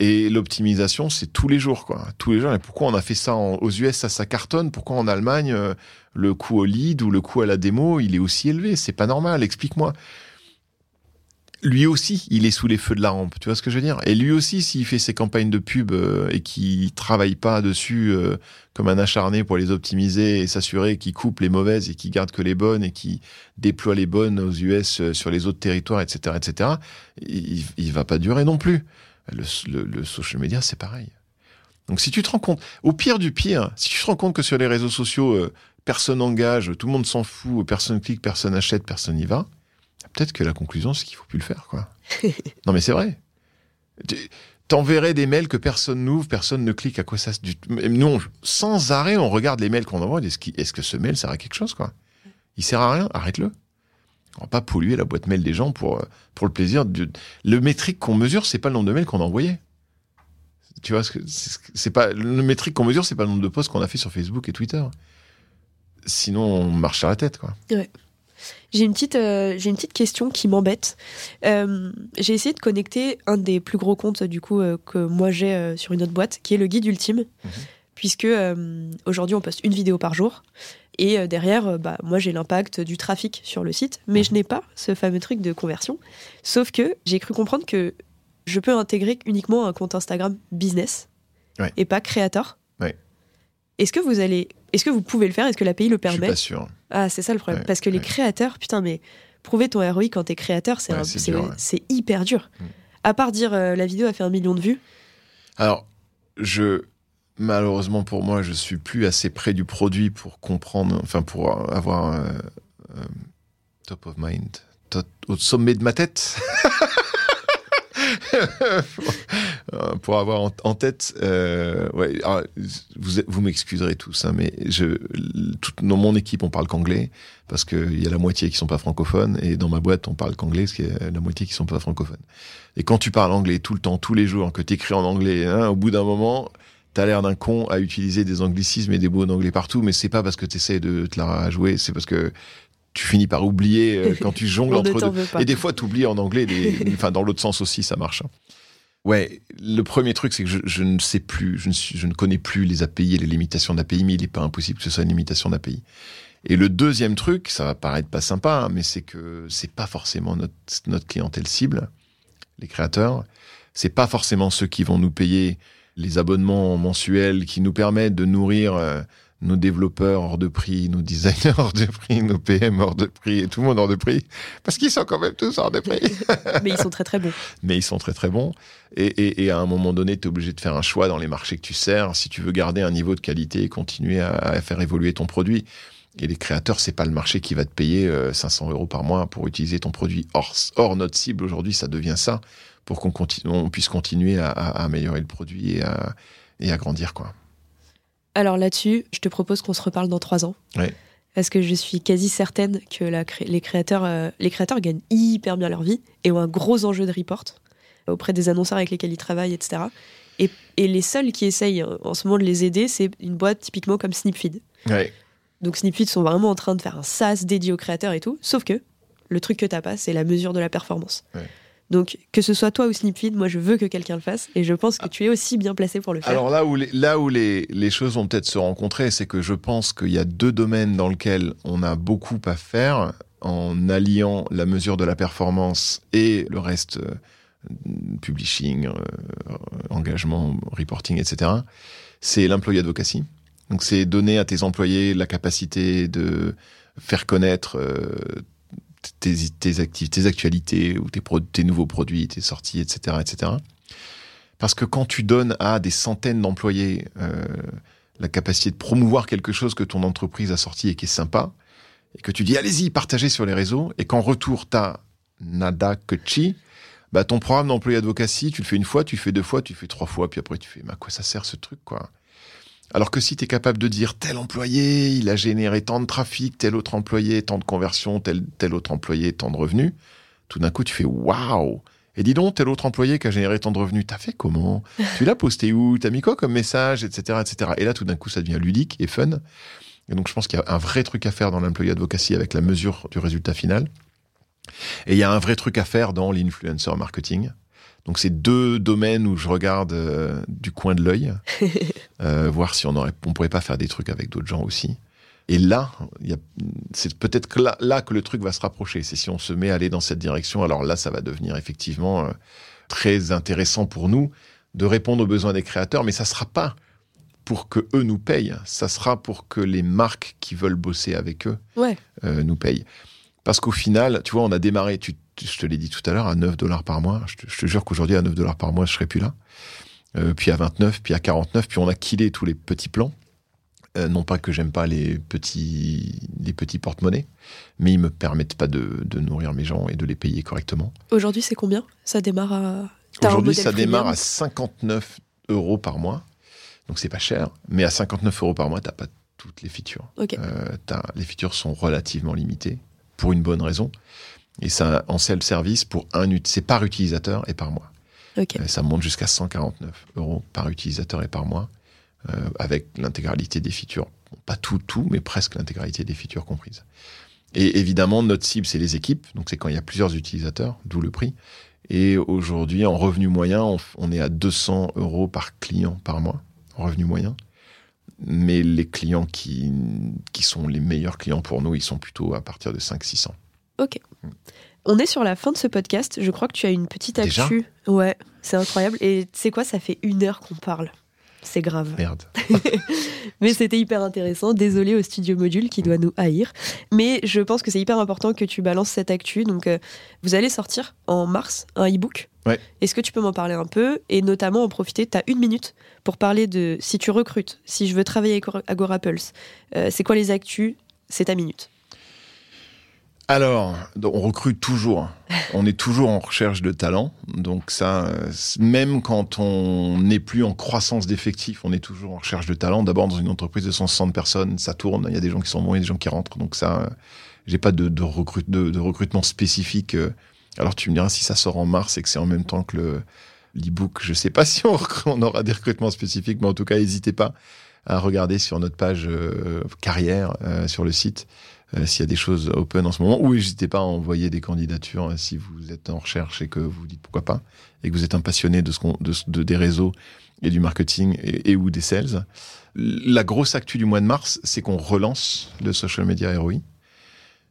Et l'optimisation, c'est tous les jours, quoi. Tous les jours. Et pourquoi on a fait ça aux US, ça, ça cartonne? Pourquoi en Allemagne, euh, le coût au lead ou le coût à la démo, il est aussi élevé? C'est pas normal. Explique-moi. Lui aussi, il est sous les feux de la rampe. Tu vois ce que je veux dire? Et lui aussi, s'il fait ses campagnes de pub euh, et qu'il travaille pas dessus euh, comme un acharné pour les optimiser et s'assurer qu'il coupe les mauvaises et qu'il garde que les bonnes et qu'il déploie les bonnes aux US euh, sur les autres territoires, etc., etc., il, il va pas durer non plus. Le, social media, c'est pareil. Donc si tu te rends compte, au pire du pire, si tu te rends compte que sur les réseaux sociaux, personne n'engage, tout le monde s'en fout, personne clique, personne achète, personne n'y va, peut-être que la conclusion, c'est qu'il faut plus le faire, quoi. non, mais c'est vrai. T'enverrais des mails que personne n'ouvre, personne ne clique. À quoi ça Non, sans arrêt, on regarde les mails qu'on envoie. Est-ce que ce mail sert à quelque chose, quoi? Il sert à rien. Arrête-le. On va pas polluer la boîte mail des gens pour pour le plaisir. Le métrique qu'on mesure, c'est pas le nombre de mails qu'on a envoyés. Tu vois, c'est pas le métrique qu'on mesure, c'est pas le nombre de posts qu'on a fait sur Facebook et Twitter. Sinon, on marche à la tête, quoi. J'ai une petite, euh, j'ai une petite question qui m'embête. Euh, j'ai essayé de connecter un des plus gros comptes du coup euh, que moi j'ai sur une autre boîte, qui est le guide ultime, mhm. puisque aujourd'hui on poste une vidéo par jour. Et derrière, bah, moi j'ai l'impact du trafic sur le site, mais mhm. je n'ai pas ce fameux truc de conversion. Sauf que j'ai cru comprendre que je peux intégrer uniquement un compte Instagram business et pas créateur. Est-ce que vous allez, est-ce que vous pouvez le faire? Est-ce que l'API le permet Je suis pas sûr. Ah, c'est ça le problème. Parce que les créateurs, putain, mais prouver ton ROI quand t'es créateur, c'est hyper dur. Mm. À part dire euh, la vidéo a fait un million de vues. Alors, je malheureusement pour moi, je suis plus assez près du produit pour comprendre, enfin pour avoir euh, euh, top of mind, au sommet de ma tête. Euh, pour avoir en, tête, euh, ouais, ah, vous, vous m'excuserez tous, hein, mais je, toute, dans mon équipe, on parle qu'anglais parce qu'il y a la moitié qui sont pas francophones et dans ma boîte, on parle qu'anglais, parce qu'il y a la moitié qui sont pas francophones. Et quand tu parles anglais tout le temps, tous les jours, que tu écris en anglais, hein, au bout d'un moment, t'as l'air d'un con à utiliser des anglicismes et des mots d'anglais partout, mais c'est pas parce que tu essaies de te la jouer, c'est parce que tu finis par oublier euh, quand tu jongles entre deux. Et des fois, tu oublies en anglais, des... enfin, dans l'autre sens aussi, ça marche. Hein. Ouais, le premier truc, c'est que je, ne sais plus, je ne, je ne connais plus les API et les limitations d'API, mais il n'est pas impossible que ce soit une limitation d'API. Et le deuxième truc, ça va paraître pas sympa, hein, mais c'est que c'est pas forcément notre, notre clientèle cible, les créateurs. C'est pas forcément ceux qui vont nous payer les abonnements mensuels qui nous permettent de nourrir euh, nos développeurs hors de prix, nos designers hors de prix, nos PM hors de prix et tout le monde hors de prix, parce qu'ils sont quand même tous hors de prix. Mais ils sont très très bons. Mais ils sont très très bons. Et, à un moment donné, tu es obligé de faire un choix dans les marchés que tu sers si tu veux garder un niveau de qualité et continuer à, faire évoluer ton produit. Et les créateurs, c'est pas le marché qui va te payer 500 euh, euros par mois pour utiliser ton produit. Or, or notre cible aujourd'hui, ça devient ça pour qu'on on puisse continuer à, améliorer le produit et à, et à grandir, quoi. Alors là-dessus, je te propose qu'on se reparle dans trois ans. Parce que je suis quasi certaine que les, créateurs, euh, les créateurs gagnent hyper bien leur vie et ont un gros enjeu de report auprès des annonceurs avec lesquels ils travaillent, etc. Et, les seuls qui essayent euh, en ce moment de les aider, c'est une boîte typiquement comme Snipfeed. Donc Snipfeed sont vraiment en train de faire un SaaS dédié aux créateurs et tout. Sauf que le truc que tu n'as pas, c'est la mesure de la performance. Donc, que ce soit toi ou Snipfeed, moi, je veux que quelqu'un le fasse et je pense que tu es aussi bien placé pour le faire. Alors là où les, là où les, les choses vont peut-être se rencontrer, c'est que je pense qu'il y a deux domaines dans lesquels on a beaucoup à faire en alliant la mesure de la performance et le reste, euh, publishing, euh, engagement, reporting, etc. C'est l'employé advocacy. Donc, c'est donner à tes employés la capacité de faire connaître euh, tes, tes, tes actualités ou tes, tes nouveaux produits, tes sorties, etc., etc. Parce que quand tu donnes à des centaines d'employés euh, la capacité de promouvoir quelque chose que ton entreprise a sorti et qui est sympa, et que tu dis allez-y, partagez sur les réseaux, et qu'en retour, t'as nada que chi, bah ton programme d'employé advocacy, tu le fais une fois, tu le fais deux fois, tu le fais trois fois, puis après tu fais, mais à quoi ça sert ce truc, quoi? Alors que si tu es capable de dire tel employé, il a généré tant de trafic, tel autre employé, tant de conversions, tel, tel autre employé, tant de revenus, tout d'un coup tu fais waouh Et dis donc, tel autre employé qui a généré tant de revenus, t'as fait comment? Tu l'as posté où? T'as mis quoi comme message, etc., etc. Et là, tout d'un coup, ça devient ludique et fun. Et donc, je pense qu'il y a un vrai truc à faire dans l'employé advocacy avec la mesure du résultat final. Et il y a un vrai truc à faire dans l'influencer marketing. Donc c'est deux domaines où je regarde euh, du coin de l'œil, euh, voir si on aurait, on pourrait pas faire des trucs avec d'autres gens aussi. Et là, c'est peut-être là, là, que le truc va se rapprocher. C'est si on se met à aller dans cette direction, alors là, ça va devenir effectivement euh, très intéressant pour nous de répondre aux besoins des créateurs, mais ça sera pas pour que eux nous payent, ça sera pour que les marques qui veulent bosser avec eux ouais. nous payent. Parce qu'au final, tu vois, on a démarré, tu je te l'ai dit tout à l'heure, à 9 dollars par mois. Je te, je te jure qu'aujourd'hui, à 9 dollars par mois, je serais plus là. Euh, puis à 29, puis à 49, puis on a killé tous les petits plans. Euh, non pas que j'aime pas les petits, les petits porte-monnaies, mais ils me permettent pas de, de nourrir mes gens et de les payer correctement. Aujourd'hui, c'est combien? Ça démarre à. Aujourd'hui, ça démarre à 59 euros par mois. Donc c'est pas cher, mais à 59 euros par mois, t'as pas toutes les features. Ok. Euh, les features sont relativement limitées pour une bonne raison. Et ça, en self-service, pour un, c'est par utilisateur et par mois. Euh, ça monte jusqu'à 149 euros par utilisateur et par mois, euh, avec l'intégralité des features. Pas tout, tout, mais presque l'intégralité des features comprises. Et évidemment, notre cible, c'est les équipes. Donc, c'est quand il y a plusieurs utilisateurs, d'où le prix. Et aujourd'hui, en revenu moyen, on, est à 200 euros par client par mois, en revenu moyen. Mais les clients qui, qui sont les meilleurs clients pour nous, ils sont plutôt à partir de 500-600. On est sur la fin de ce podcast. Je crois que tu as une petite Déjà actu. Ouais, c'est incroyable. Et tu sais quoi, ça fait une heure qu'on parle. C'est grave. Merde. Mais c'était hyper intéressant. Désolé au studio module qui doit nous haïr. Mais je pense que c'est hyper important que tu balances cette actu. Donc, euh, vous allez sortir en mars un e-book. Ouais. Est-ce que tu peux m'en parler un peu? Et notamment en profiter Tu as une minute pour parler de si tu recrutes, si je veux travailler avec Agora Pulse, euh, c'est quoi les actus? C'est ta minute. Alors, on recrute toujours. On est toujours en recherche de talent. Donc ça, euh, même quand on n'est plus en croissance d'effectifs, on est toujours en recherche de talent. D'abord, dans une entreprise de 160 personnes, ça tourne. Il y a des gens qui sont bons et des gens qui rentrent. Donc ça, euh, j'ai pas de, de, recrute- de- de recrutement spécifique. euh. Alors tu me diras si ça sort en mars et que c'est en même temps que le l'e-book. Je sais pas si on, aura des recrutements spécifiques, mais en tout cas, n'hésitez pas à regarder sur notre page euh, carrière euh, sur le site euh, s'il y a des choses open en ce moment, ou n'hésitez pas à envoyer des candidatures si vous êtes en recherche et que vous dites pourquoi pas, et que vous êtes un passionné de, ce qu'on- de, de- des réseaux et du marketing et, ou des sales. La grosse actu du mois de mars, c'est qu'on relance le social media ROI.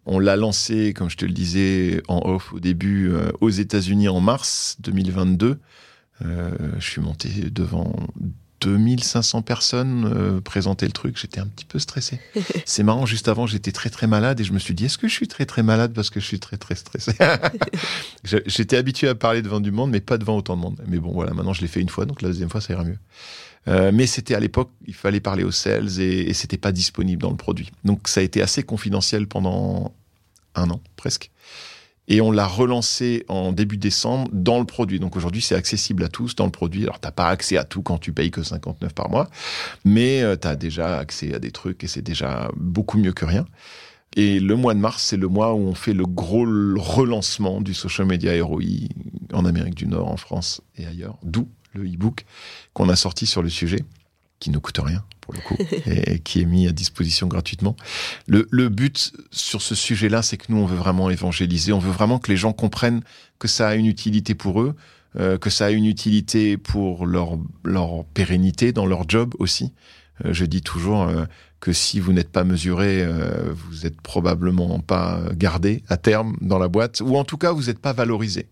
On l'a lancé, comme je te le disais en off au début, aux États-Unis en mars 2022. Euh, je suis monté devant 2500 personnes euh, présenter le truc. J'étais un petit peu stressé. C'est marrant, juste avant, j'étais très très malade et je me suis dit, est-ce que je suis très très malade parce que je suis très très stressé? J'étais habitué à parler devant du monde, mais pas devant autant de monde. Mais bon, voilà, maintenant je l'ai fait une fois, donc la deuxième fois, ça ira mieux. Euh, mais c'était à l'époque, il fallait parler aux sales et, et c'était pas disponible dans le produit. Donc ça a été assez confidentiel pendant un an presque. Et on l'a relancé en début décembre dans le produit. Donc aujourd'hui, c'est accessible à tous dans le produit. Alors, t'as pas accès à tout quand tu payes que 59 par mois, mais tu as déjà accès à des trucs et c'est déjà beaucoup mieux que rien. Et le mois de mars, c'est le mois où on fait le gros relancement du social media ROI en Amérique du Nord, en France et ailleurs. D'où le e-book qu'on a sorti sur le sujet, qui ne coûte rien pour le coup, et qui est mis à disposition gratuitement. Le, le but sur ce sujet-là, c'est que nous, on veut vraiment évangéliser, on veut vraiment que les gens comprennent que ça a une utilité pour eux, euh, que ça a une utilité pour leur, leur pérennité dans leur job aussi. Euh, je dis toujours euh, que si vous n'êtes pas mesuré, vous êtes probablement pas gardé à terme dans la boîte, ou en tout cas, vous n'êtes pas valorisé.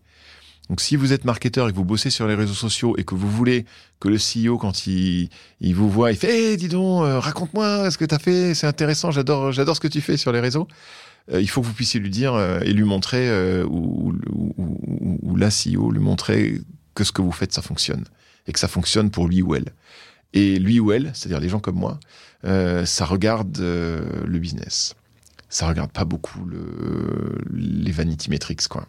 Donc si vous êtes marketeur et que vous bossez sur les réseaux sociaux et que vous voulez que le CEO, quand il, il vous voit, il fait hey, dis donc, euh, raconte-moi ce que tu as fait, c'est intéressant, j'adore, ce que tu fais sur les réseaux euh, il faut que vous puissiez lui dire euh, et lui montrer, ou, la CEO lui montrer que ce que vous faites, ça fonctionne. Et que ça fonctionne pour lui ou elle. Et lui ou elle, c'est-à-dire les gens comme moi, ça regarde le business. Ça regarde pas beaucoup le, les vanity metrics, quoi.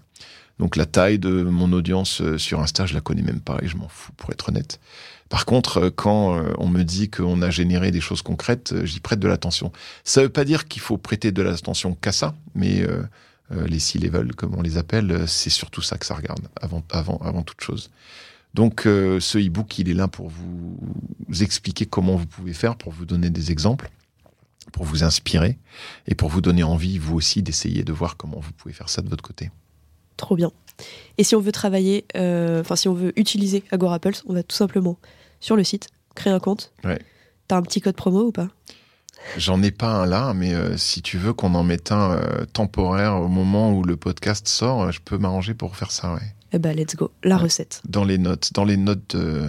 Donc la taille de mon audience sur Insta, je la connais même pas et je m'en fous, pour être honnête. Par contre, quand on me dit qu'on a généré des choses concrètes, j'y prête de l'attention. Ça veut pas dire qu'il faut prêter de l'attention qu'à ça, mais euh, les C-level, comme on les appelle, c'est surtout ça que ça regarde, avant, avant, avant toute chose. Donc euh, ce e-book, il est là pour vous expliquer comment vous pouvez faire, pour vous donner des exemples, pour vous inspirer et pour vous donner envie, vous aussi, d'essayer de voir comment vous pouvez faire ça de votre côté. Trop bien. Et si on veut travailler, euh, enfin si on veut utiliser Agora Pulse, on va tout simplement sur le site, créer un compte. Ouais. T'as un petit code promo ou pas? J'en ai pas un là, mais euh, si tu veux qu'on en mette un euh, temporaire au moment où le podcast sort, je peux m'arranger pour faire ça, ouais. Eh ben, let's go. La ouais. recette. Dans les notes, dans les notes de,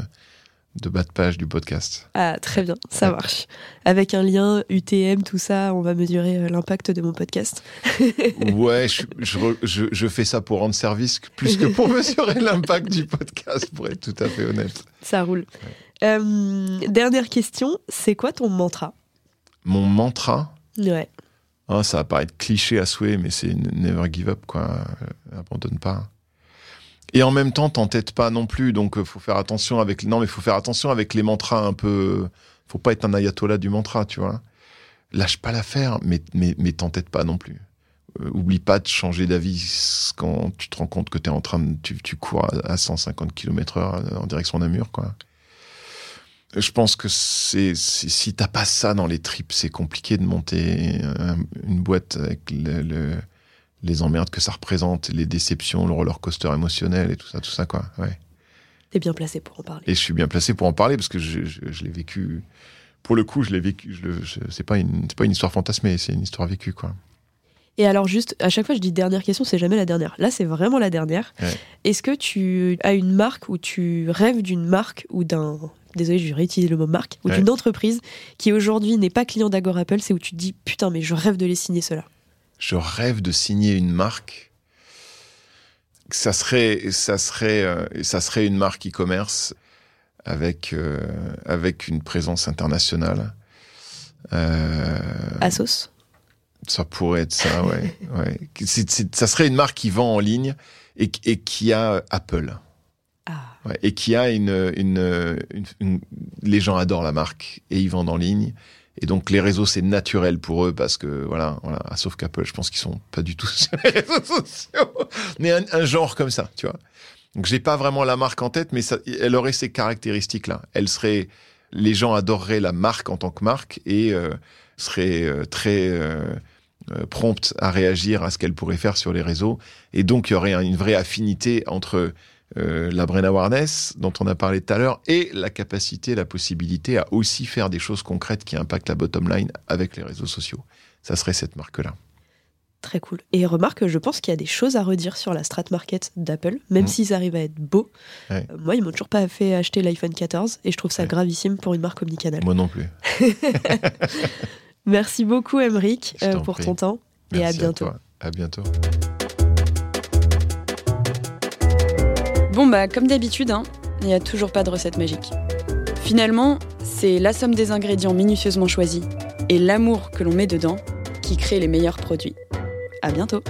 de bas de page du podcast. Ah, très bien, ça marche. Avec un lien UTM, tout ça, on va mesurer euh, l'impact de mon podcast. ouais, je, je, je, fais ça pour rendre service plus que pour mesurer l'impact du podcast, pour être tout à fait honnête. Ça roule. Euh, dernière question, c'est quoi ton mantra? Mon mantra? Ouais. Ah, ça va paraître cliché à souhait, mais c'est never give up, quoi. Euh, abandonne pas. Et en même temps, t'entêtes pas non plus, donc euh, faut faire attention avec. Non, mais faut faire attention avec les mantras un peu. Faut pas être un ayatollah du mantra, tu vois. Lâche pas l'affaire, mais mais mais t'entête pas non plus. Euh, oublie pas de changer d'avis quand tu te rends compte que es en train de, tu, tu cours à 150 km heure en direction d'un mur, quoi. Je pense que c'est si t'as pas ça dans les tripes, c'est compliqué de monter une boîte avec le les emmerdes que ça représente, les déceptions, le roller coaster émotionnel et tout ça, tout ça, quoi. Ouais. T'es bien placé pour en parler. Et je suis bien placé pour en parler parce que je, l'ai vécu. Pour le coup, je l'ai vécu. Je, c'est pas une, pas une histoire fantasmée, c'est une histoire vécue, quoi. Et alors juste, à chaque fois je dis dernière question, c'est jamais la dernière. Là, c'est vraiment la dernière. Est-ce que tu as une marque ou tu rêves d'une marque ou d'un... Désolé, je vais réutiliser le mot marque. Ou d'une entreprise qui aujourd'hui n'est pas client d'Agora Apple, c'est où tu te dis, putain, mais je rêve de les signer cela je rêve de signer une marque. Ça serait, ça serait, euh, ça serait une marque e-commerce avec euh, avec une présence internationale. Euh, Asos? Ça pourrait être ça, ouais. ouais. ça serait une marque qui vend en ligne et, et qui a Apple. Ah. Ouais, et qui a une, une, une, Les gens adorent la marque et ils vendent en ligne. Et donc les réseaux c'est naturel pour eux parce que voilà, voilà sauf qu'Apple, je pense qu'ils sont pas du tout sur les réseaux sociaux, mais un, genre comme ça, tu vois. Donc j'ai pas vraiment la marque en tête, mais elle aurait ces caractéristiques là. Elle serait, les gens adoreraient la marque en tant que marque et euh, seraient euh, très euh, euh, promptes à réagir à ce qu'elle pourrait faire sur les réseaux. Et donc il y aurait une vraie affinité entre euh, la brain awareness dont on a parlé tout à l'heure et la capacité, la possibilité à aussi faire des choses concrètes qui impactent la bottom line avec les réseaux sociaux. Ça serait cette marque-là. Très cool. Et remarque, je pense qu'il y a des choses à redire sur la strat market d'Apple, même mm. s'ils arrivent à être beaux. Euh, moi, ils m'ont toujours pas fait acheter l'iPhone 14 et je trouve ça gravissime pour une marque omnicanal. Moi non plus. Merci beaucoup, Emric, euh, pour ton temps et à bientôt. À, à bientôt. Bon bah comme d'habitude, hein, il n'y a toujours pas de recette magique. Finalement, c'est la somme des ingrédients minutieusement choisis et l'amour que l'on met dedans qui crée les meilleurs produits. À bientôt